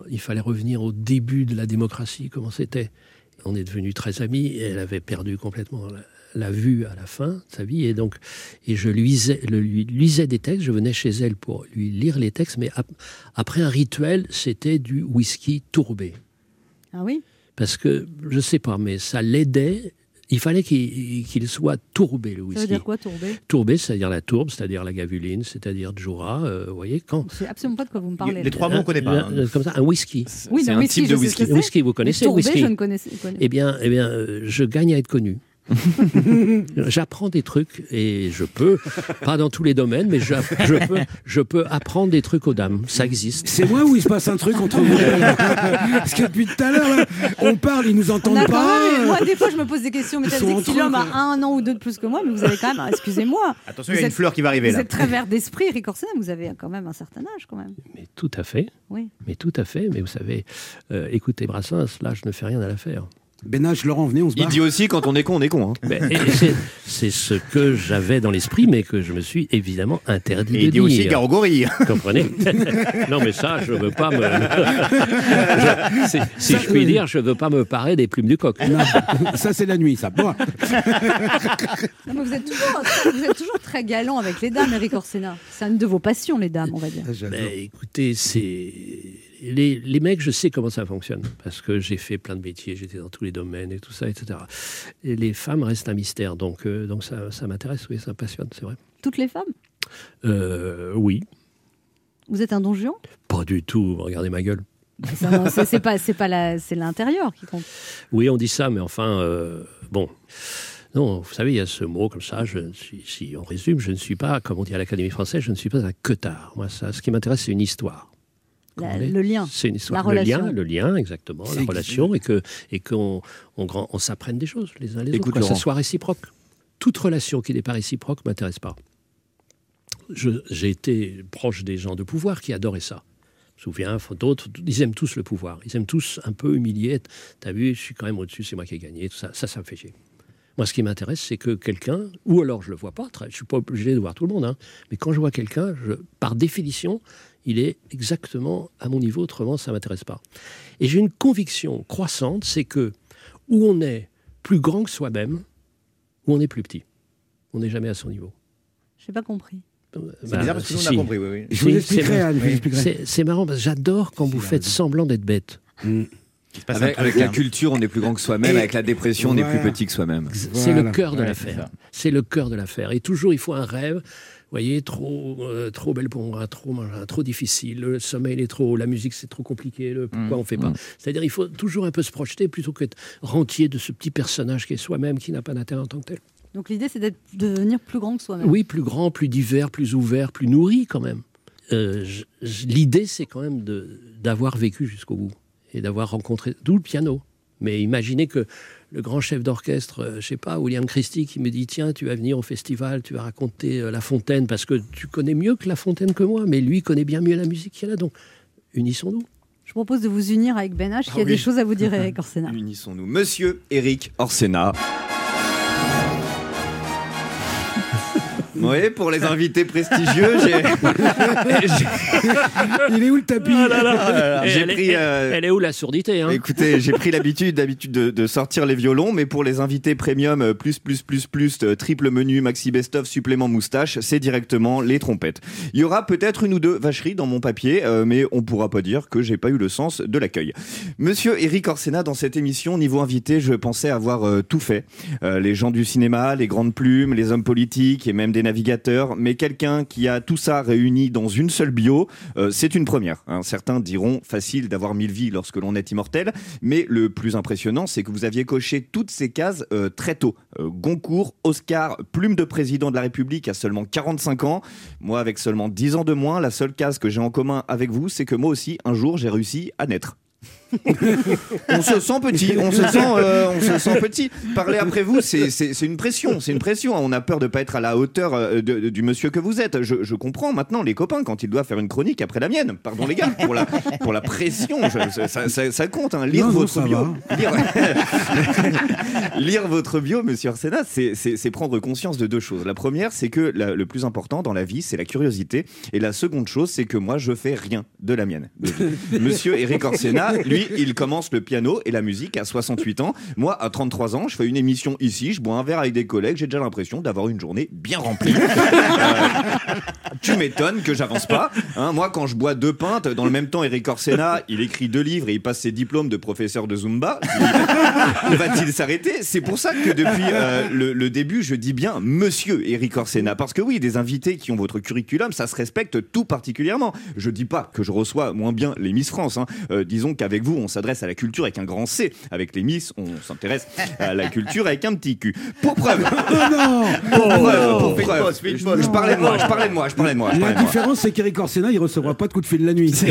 euh, il fallait revenir au début de la démocratie, comment c'était. On est devenus très amis et elle avait perdu complètement la, la vue à la fin de sa vie. Et donc, et je lui lisais, le- lui lisais des textes, je venais chez elle pour lui lire les textes, mais ap- après un rituel, c'était du whisky tourbé Ah oui? Parce que je sais pas, mais ça l'aidait. Il fallait qu'il soit tourbé le Ça whisky. veut dire quoi, tourbé? Tourbé, c'est-à-dire la tourbe, c'est-à-dire la gavuline, c'est-à-dire Jura. euh, vous voyez quand Je sais absolument pas de quoi vous me parlez. Les trois mots, on connaît pas. hein. Euh, Comme ça, un whisky. Oui, whisky, je sais ce que c'est. Whisky, vous connaissez le tourbé, whisky je ne connaissais connais. Eh bien, eh bien, euh, je gagne à être connu. (laughs) J'apprends des trucs et je peux, pas dans tous les domaines, mais je, je peux, je peux apprendre des trucs aux dames. Ça existe. C'est moi où il se passe un truc entre vous (laughs) Parce que depuis tout à l'heure, on parle, ils nous entendent pas. même- moi, des fois, je me pose des questions. Mais si l'homme a un an ou deux de plus que moi, mais vous avez quand même, excusez-moi. Attention, Vous il y a une êtes- fleur qui va arriver Vous là. êtes très vert d'esprit, Eric vous avez quand même un certain âge, quand même. Mais tout à fait. Oui. Mais tout à fait. Mais vous savez, euh, écoutez Brassens, là, je ne fais rien à l'affaire. Bénage, Laurent, venez, on se Il dit aussi quand on est con, on est con. hein. Ben, c'est- ce que j'avais dans l'esprit, mais que je me suis évidemment interdit Et de il dit aussi dire. Garogori. Comprenez? Non, mais ça, je veux pas me. Je- si je puis dire, je veux pas me parer des plumes du coq. Non, ça, c'est la nuit, ça. Bon. (laughs) Non, mais vous, êtes toujours, vous êtes toujours très galant avec les dames, Eric Orsena. C'est une de vos passions, les dames, on va dire. Ben, écoutez, c'est. Les, les mecs, je sais comment ça fonctionne, parce que j'ai fait plein de métiers, j'étais dans tous les domaines et tout ça, etc. Et les femmes restent un mystère, donc, euh, donc ça, ça m'intéresse, oui, ça me passionne, c'est vrai. Toutes les femmes? Euh, oui, Vous êtes un don Juan pas du tout, regardez ma gueule. C'est pas, pas la- c'est l'intérieur qui compte. Oui, on dit ça, mais enfin, euh, bon. Non, vous savez, il y a ce mot comme ça. Je ne suis, si on résume, je ne suis pas, comme on dit à l'Académie française, je ne suis pas un queutard. Moi, ça, ce qui m'intéresse, c'est une histoire. La- le lien. C'est une histoire. La le relation. lien, le lien, exactement, la relation, et que et qu'on on, s'apprenne des choses les uns les Écoute, autres, que ça soit réciproque. Toute relation qui n'est pas réciproque m'intéresse pas. J'ai été proche des gens de pouvoir qui adoraient ça. Je me souviens, d'autres, ils aiment tous le pouvoir. Ils aiment tous un peu humilier. T'as vu, je suis quand même au-dessus, c'est moi qui ai gagné. Tout ça, ça, ça me fait chier. Moi, ce qui m'intéresse, c'est que quelqu'un, ou alors je le vois pas, je suis pas obligé de voir tout le monde, hein, mais quand je vois quelqu'un, par définition, il est exactement à mon niveau, autrement ça m'intéresse pas. Et j'ai une conviction croissante, c'est que où on est plus grand que soi-même, où on est plus petit. On n'est jamais à son niveau. Je n'ai pas compris. C'est bizarre parce que nous, on a si. compris, oui, oui. Je vous Si, expliquerai, c'est marrant parce que j'adore quand vous faites semblant d'être bête. Mm. Avec, la culture, on est plus grand que soi-même. Avec la dépression, on est plus petit que soi-même. C'est Voilà. le cœur de Ouais, l'affaire. C'est le cœur de l'affaire. Et toujours, il faut un rêve. Vous voyez, trop, euh, trop belle pour moi, trop, trop difficile. Le sommeil il est trop, la musique c'est trop compliqué. Le, pourquoi Mm. on fait pas? C'est-à-dire, il faut toujours un peu se projeter plutôt qu'être rentier de ce petit personnage qui est soi-même, qui n'a pas d'intérêt en tant que tel. Donc l'idée, c'est d'être- de devenir plus grand que soi-même. Oui, plus grand, plus divers, plus ouvert, plus nourri quand même. Euh, L'idée, c'est quand même d'avoir vécu jusqu'au bout et d'avoir rencontré. D'où le piano. Mais imaginez que le grand chef d'orchestre, euh, je sais pas, William Christie, qui me dit tiens, tu vas venir au festival, tu vas raconter euh, La Fontaine parce que tu connais mieux que La Fontaine que moi, mais lui connaît bien mieux la musique qu'il y a là. Donc, unissons-nous. Je propose de vous unir avec Ben H, qui Ah a oui. des choses à vous dire, Eric (laughs) Orsena. Unissons-nous. Monsieur Eric Orsena. (laughs) Oui, pour les invités prestigieux, j'ai. (laughs) Il est où le tapis Et J'ai elle, est- pris, elle- euh, elle est où la sourdité hein Écoutez, j'ai pris l'habitude d'habitude de, de sortir les violons, mais pour les invités premium euh, plus plus plus plus euh, triple menu maxi best of supplément moustache, c'est directement les trompettes. Il y aura peut-être une ou deux vacheries dans mon papier, euh, mais on pourra pas dire que j'ai pas eu le sens de l'accueil. Monsieur Eric Orsena, dans cette émission niveau invité, je pensais avoir euh, tout fait. Euh, les gens du cinéma, les grandes plumes, les hommes politiques et même des navigateur, mais quelqu'un qui a tout ça réuni dans une seule bio, euh, c'est une première. hein. Certains diront facile d'avoir mille vies lorsque l'on est immortel, mais le plus impressionnant, c'est que vous aviez coché toutes ces cases euh, très tôt. Euh, Goncourt, Oscar, plume de président de la République à seulement 45 ans. Moi, avec seulement 10 ans de moins, la seule case que j'ai en commun avec vous, c'est que moi aussi, un jour, j'ai réussi à naître. On se sent petit, on se sent, euh, on se sent petit. Parler après vous, c'est une pression, c'est une pression. On a peur de pas être à la hauteur euh, de- de- du monsieur que vous êtes. Je, je comprends maintenant les copains quand ils doivent faire une chronique après la mienne. Pardon les gars pour la pour la pression, je- ça, ça- ça compte. hein. Lire Non, votre bio, lire, (laughs) lire votre bio, Monsieur Arsena, c'est prendre conscience de deux choses. La première, c'est que la- le plus important dans la vie, c'est la curiosité, et la seconde chose, c'est que moi, je fais rien de la mienne. (laughs) Monsieur Eric Orsena, lui, il commence le piano et la musique à 68 ans. Moi, à 33 ans, je fais une émission ici, je bois un verre avec des collègues, j'ai déjà l'impression d'avoir une journée bien remplie. (laughs) Euh, tu m'étonnes que j'avance pas. hein. moi, quand je bois deux pintes, dans le même temps, Eric Orsena, il écrit deux livres et il passe ses diplômes de professeur de Zumba. Va-t-il (laughs) s'arrêter? C'est pour ça que depuis euh, le, le début, je dis bien Monsieur Eric Orsena. Parce que oui, des invités qui ont votre curriculum, ça se respecte tout particulièrement. Je dis pas que je reçois moins bien les Miss France. hein. Euh, disons qu'avec vous, on s'adresse à la culture avec un grand C. Avec les Miss, on s'intéresse à la culture avec un petit cul. Pour preuve. (laughs) Pour preuve, pour preuve. une Je, pause. je parlais de moi, je parlais de moi, je parlais de moi. La de différence, c'est qu'Eric Orsena, il recevra pas de coup de fil la nuit. (laughs)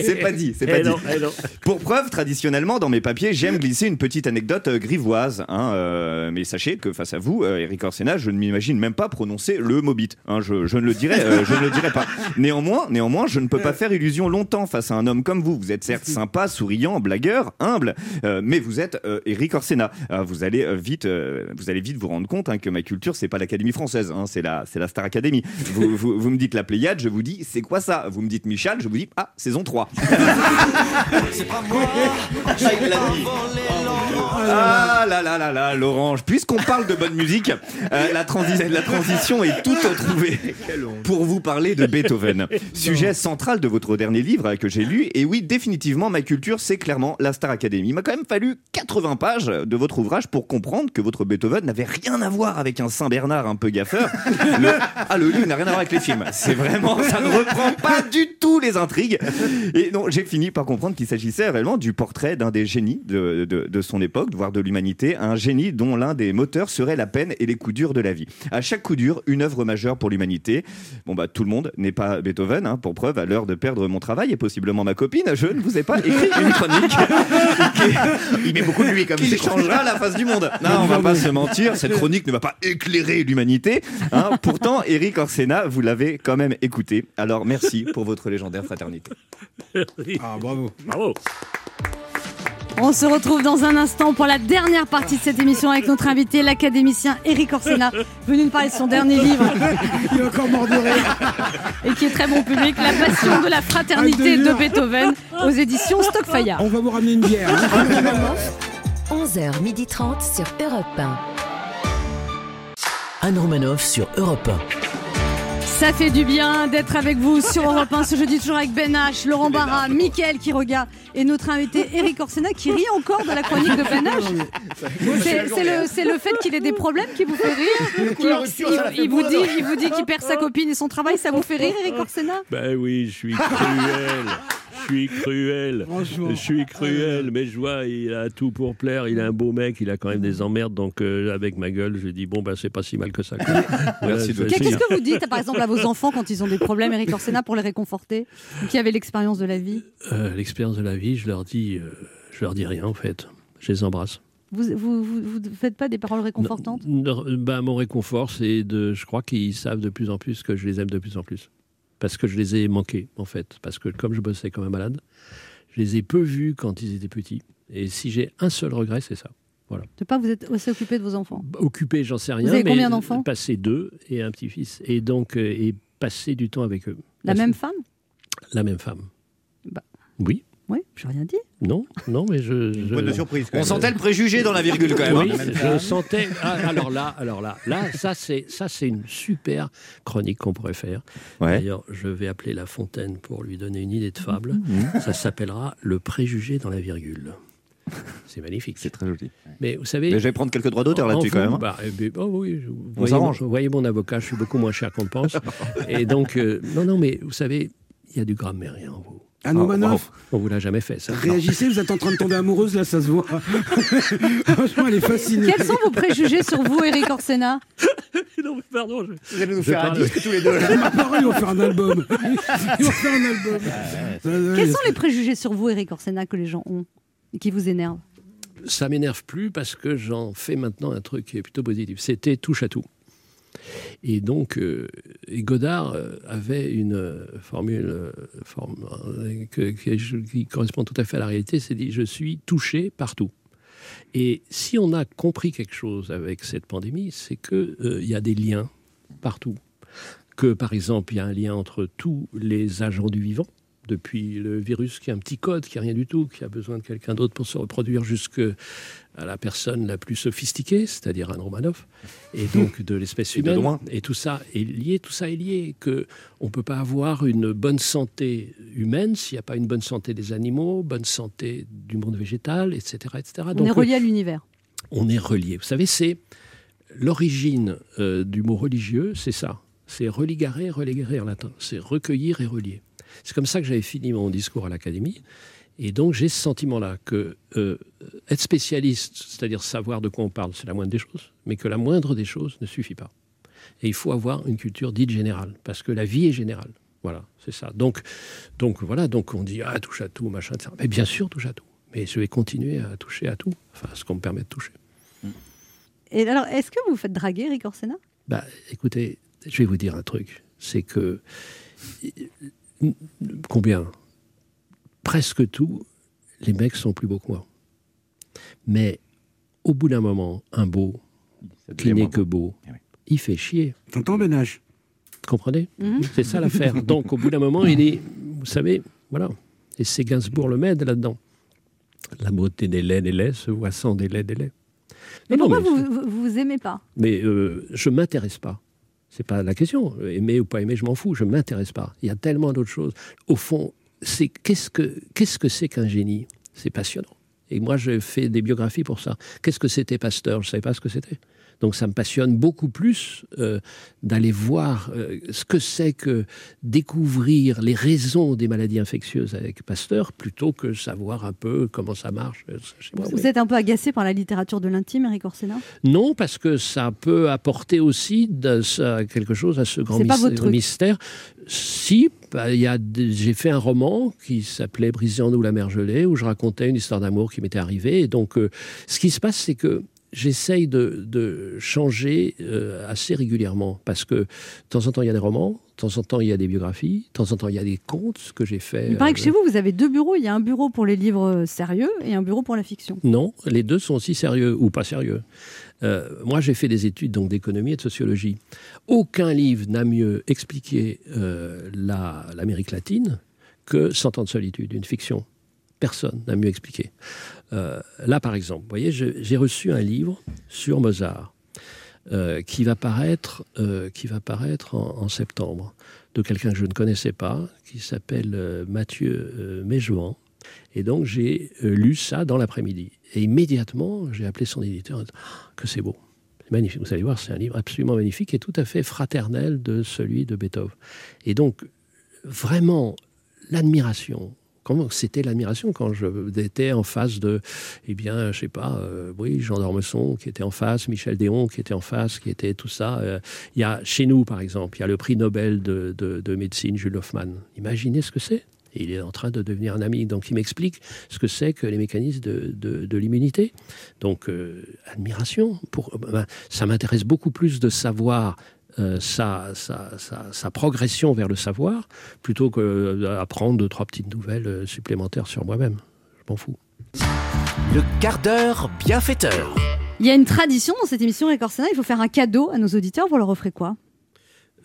C'est pas dit, c'est pas Eh dit. non, eh non. Pour preuve, traditionnellement, dans mes papiers, j'aime glisser une petite anecdote euh, grivoise. hein, euh, mais sachez que face à vous, euh, Eric Orsena, je ne m'imagine même pas prononcer le mot bite. hein, je, je ne le dirai, euh, je ne le dirai pas. Néanmoins, néanmoins, je ne peux pas faire illusion longtemps face à un homme comme vous. Vous êtes certes sympa, souriant, blagueur, humble, euh, mais vous êtes euh, Eric Orsena. Euh, vous allez vite, vous allez vite vous rendre compte hein, que ma culture, c'est pas l'Académie française, hein, c'est la, c'est la Star Academy. Vous, (laughs) vous, vous me dites la Pléiade, je vous dis c'est quoi ça? Vous me dites Michel, je vous dis ah saison 3. (laughs) Ah là là là là, Lorange. Puisqu'on parle de bonne musique, la, transi- la transition est toute trouvée pour vous parler de Beethoven. (laughs) Sujet central de votre dernier livre que j'ai lu. Et oui, définitivement, ma culture, c'est clairement la Star Academy. Il m'a quand même fallu 80 pages de votre ouvrage pour comprendre que votre Beethoven n'avait rien à voir avec un Saint-Bernard un peu gaffeur. (laughs) Le, ah, le livre n'a rien à voir avec les films. C'est vraiment, ça ne reprend pas du tout les intrigues. Et non, j'ai fini par comprendre qu'il s'agissait réellement du portrait d'un des génies de, de- de son époque, voire de l'humanité, un génie dont l'un des moteurs serait la peine et les coups durs de la vie. À chaque coup dur, une œuvre majeure pour l'humanité. Bon bah tout le monde n'est pas Beethoven, hein, pour preuve, à l'heure de perdre mon travail et possiblement ma copine, je ne vous pas écrit une chronique Il met beaucoup de lui comme qui c'est changera la face du monde. Non, on va pas se (laughs) mentir, cette chronique ne va pas éclairer l'humanité. hein. Pourtant, Eric Orsena, vous l'avez quand même écouté. Alors merci pour votre légendaire fraternité. Ah, bravo. Bravo. On se retrouve dans un instant pour la dernière partie de cette émission avec notre invité, l'académicien Eric Orsena, venu nous parler de son dernier livre (laughs) Il est encore mort de rire. et qui est très bon public, La passion de la fraternité de Beethoven aux éditions Stockfire. On va vous ramener une bière. hein. 11h30 sur Europe 1. Anne Romanoff sur Europe Ça fait du bien d'être avec vous sur (laughs) Europe 1 ce jeudi, toujours avec Ben H, Laurent Barra, Mickaël Quiroga et notre invité Eric Orsena qui rit encore de la chronique de Ben H. C'est le, c'est le fait qu'il ait des problèmes qui vous fait rire. Il vous dit, il vous dit qu'il perd sa copine et son travail, ça vous fait rire, Eric Orsena? Ben oui, je suis cruel. (laughs) Je suis cruel. Je suis cruel, mais je vois, il a tout pour plaire. Il est un beau mec, il a quand même des emmerdes. Donc, euh, avec ma gueule, je dis bon, ben c'est pas si mal que ça. quoi. (laughs) Merci de- Qu'est-ce que vous dites, par exemple, à vos enfants quand ils ont des problèmes, Eric Orsena, pour les réconforter Qui avez l'expérience de la vie? Euh, L'expérience de la vie, je leur dis, euh, je leur dis rien en fait. Je les embrasse. Vous vous, vous, vous faites pas des paroles réconfortantes? Non, ben, mon réconfort, c'est de. Je crois qu'ils savent de plus en plus que je les aime de plus en plus. Parce que je les ai manqués, en fait. Parce que comme je bossais comme un malade, je les ai peu vus quand ils étaient petits. Et si j'ai un seul regret, c'est ça. Voilà. De pas vous êtes aussi occupé de vos enfants Occupé, j'en sais rien. Vous avez mais combien d'enfants Passer deux et un petit-fils. Et donc, euh, et passer du temps avec eux. La même femme? La même femme. Bah. Oui. Oui, j'ai rien dit. Non, non, mais je. je- de surprise. quand On sentait le préjugé dans la virgule quand même. Oui, hein. je sentais. ah, alors là, alors là, là, ça c'est ça c'est une super chronique qu'on pourrait faire. Ouais. D'ailleurs, je vais appeler La Fontaine pour lui donner une idée de fable. Ça s'appellera Le préjugé dans la virgule. C'est magnifique. C'est très joli. Mais vous savez. Mais je vais prendre quelques droits d'auteur là-dessus quand même. hein. bah, eh bien, oh oui, je- vous On voyez Vous voyez mon avocat, je suis beaucoup moins cher qu'on le pense. (laughs) Et donc, euh, non, non, mais vous savez, il y a du grammairien en vous. Anne Romanoff, On vous l'a jamais fait, ça. réagissez, vous êtes en train de tomber amoureuse, là, ça se voit. (laughs) Franchement, elle est fascinée. Quels sont vos préjugés sur vous, Eric Orsena (laughs) non, mais pardon. Je... Vous allez nous Je faire un disque tous les deux. (laughs) là. Ma parole, ils vont faire un album. Ils vont faire un album. Ça, Quels sont les préjugés sur vous, Eric Orsena, que les gens ont et qui vous énervent? Ça m'énerve plus parce que j'en fais maintenant un truc qui est plutôt positif. C'était touche à tout. Et donc, euh, Godard euh, avait une euh, formule euh, euh, qui correspond tout à fait à la réalité, c'est dit je suis touché partout. Et si on a compris quelque chose avec cette pandémie, c'est qu'il y a des liens partout. Que par exemple, il y a un lien entre tous les agents du vivant, depuis le virus qui a un petit code, qui a rien du tout, qui a besoin de quelqu'un d'autre pour se reproduire, jusque à la personne la plus sophistiquée, c'est-à-dire Anne Romanoff, et donc de l'espèce (laughs) Et de humaine. loin. Et tout ça est lié, tout ça est lié, que on peut pas avoir une bonne santé humaine s'il n'y a pas une bonne santé des animaux, bonne santé du monde végétal, etc., etc. On est relié à l'univers. on est relié. Vous savez, c'est l'origine euh, du mot religieux, c'est ça. C'est religare, religare en latin. C'est recueillir et relier. C'est comme ça que j'avais fini mon discours à l'académie. Et donc j'ai ce sentiment-là que euh, être spécialiste, c'est-à-dire savoir de quoi on parle, c'est la moindre des choses, mais que la moindre des choses ne suffit pas. Et il faut avoir une culture dite générale, parce que la vie est générale. Voilà, c'est ça. Donc, donc voilà, donc on dit ah touche à tout, machin, etc. Mais bien sûr touche à tout. Mais je vais continuer à toucher à tout, enfin ce qu'on me permet de toucher. Et alors, est-ce que vous faites draguer, Eric Orsena? Bah, écoutez, je vais vous dire un truc. C'est que combien? Presque tout, les mecs sont plus beaux que moi. Mais au bout d'un moment, un beau qui n'est que beau, il fait chier. T'entends, Benage Comprenez? Mhm. C'est ça l'affaire. (laughs) Donc au bout d'un moment, il est, vous savez, voilà. Et c'est Gainsbourg le m'aide là-dedans. La beauté des laits des laits se voit sans des laits des laits. Mais Non, non, pourquoi mais vous, vous vous aimez pas? Mais euh, je m'intéresse pas. C'est pas la question. Aimer ou pas aimer, je m'en fous. Je m'intéresse pas. Il y a tellement d'autres choses. Au fond, c'est qu'est-ce que qu'est-ce que c'est qu'un génie? C'est passionnant. Et moi, je fais des biographies pour ça. Qu'est-ce que c'était Pasteur? Je savais pas ce que c'était. Donc ça me passionne beaucoup plus euh, d'aller voir euh, ce que c'est que découvrir les raisons des maladies infectieuses avec Pasteur plutôt que savoir un peu comment ça marche. euh, chez moi, Vous oui. êtes un peu agacé par la littérature de l'intime, Eric Orsena? Non, parce que ça peut apporter aussi de ça- quelque chose à ce grand C'est pas mys- votre truc. mystère. Si, bah, j'ai fait un roman qui s'appelait Briser en nous la mer gelée, où je racontais une histoire d'amour qui m'était arrivée. Et donc, euh, ce qui se passe, c'est que j'essaye de, de changer euh, assez régulièrement, parce que de temps en temps, il y a des romans, de temps en temps, il y a des biographies, de temps en temps, il y a des contes que j'ai fait. Il paraît que euh, chez vous, vous avez deux bureaux. Il y a un bureau pour les livres sérieux et un bureau pour la fiction. Non, les deux sont aussi sérieux ou pas sérieux. Euh, moi, j'ai fait des études donc d'économie et de sociologie. Aucun livre n'a mieux expliqué euh, la- l'Amérique latine que Cent ans de solitude, une fiction. Personne n'a mieux expliqué. Euh, là, par exemple, vous voyez, j'ai reçu un livre sur Mozart euh, qui va paraître, euh, qui va paraître en, septembre de quelqu'un que je ne connaissais pas, qui s'appelle Mathieu Méjouan. Et donc j'ai lu ça dans l'après-midi. Et immédiatement, j'ai appelé son éditeur Ah, que c'est beau. Magnifique. Vous allez voir, c'est un livre absolument magnifique et tout à fait fraternel de celui de Beethoven. Et donc, vraiment, l'admiration. Comment c'était l'admiration quand j'étais en face de, eh bien, je sais pas, euh, oui, Jean d'Ormesson qui était en face, Michel Déon qui était en face, qui était tout ça. Euh, Il y a chez nous, par exemple, il y a le prix Nobel de, de- de médecine, Jules Hoffman. Imaginez ce que c'est. Il est en train de devenir un ami. Donc il m'explique ce que c'est que les mécanismes de, de- l'immunité. Donc euh, admiration. Pour, ben, ça m'intéresse beaucoup plus de savoir euh, sa, sa- sa- sa progression vers le savoir plutôt que d'apprendre deux, trois petites nouvelles euh, supplémentaires sur moi-même. Je m'en fous. Le quart d'heure bienfaiteur. Il y a une tradition dans cette émission, Eric Orsena. Il faut faire un cadeau à nos auditeurs. Vous leur offrez quoi?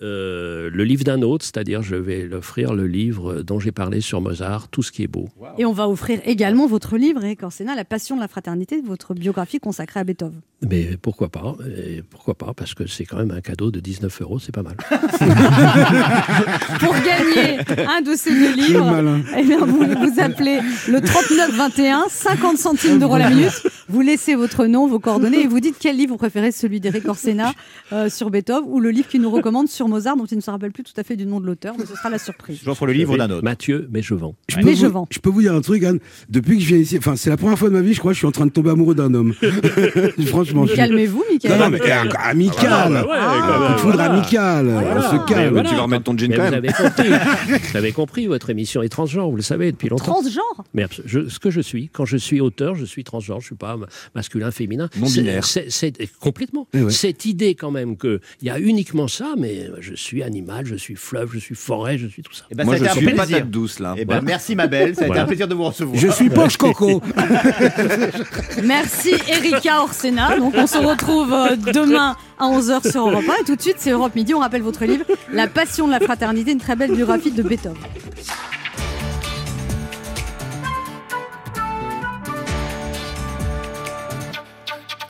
Euh, le livre d'un autre, c'est-à-dire je vais l'offrir le livre dont j'ai parlé sur Mozart, Tout ce qui est beau. Et on va offrir également votre livre, Eric Orsena, La passion de la fraternité, votre biographie consacrée à Beethoven. Mais pourquoi pas Et Pourquoi pas Parce que c'est quand même un cadeau de 19 euros, c'est pas mal. (laughs) Pour gagner un de ces deux livres, malin. eh bien, vous, vous appelez le 3921, 50 centimes d'euros la minute. Vous laissez votre nom, vos coordonnées et vous dites quel livre vous préférez, celui d'Eric Orsena euh, sur Beethoven ou le livre qu'il nous recommande sur Mozart, dont il ne se rappelle plus tout à fait du nom de l'auteur, mais ce sera la surprise. J'offre le livre d'un autre. Mathieu, mais je vends. Je peux, vous, je peux vous dire un truc, Anne. Depuis que je viens ici, enfin, c'est la première fois de ma vie, je crois, je suis en train de tomber amoureux d'un homme. (laughs) Franchement. je Calmez-vous, Michael. Non, non, mais euh, amical. Ah, bah ouais, foudre amical. On se calme. voilà. tu vas remettre ton jean quand vous même. avez compris. (laughs) vous avez compris, votre émission est transgenre, vous le savez depuis longtemps. Transgenre Mais je- ce que je suis, quand je suis auteur, je suis transgenre, je suis pas ma- masculin, féminin. Non C'est- binaire. C'est complètement. Eh ouais. Cette idée quand même qu'il y a uniquement ça, mais je suis animal, je suis fleuve, je suis forêt, je suis tout ça. Eh ben, Moi, ça je suis patate douce, là. Eh ben, Voilà. merci ma belle, ça a été un plaisir de vous recevoir. Je suis poche (laughs) coco. Merci Erika Orsena. Donc on se retrouve euh, demain à 11h sur Europe 1 et tout de suite c'est Europe Midi. On rappelle votre livre La passion de la fraternité, une très belle biographie de Beethoven.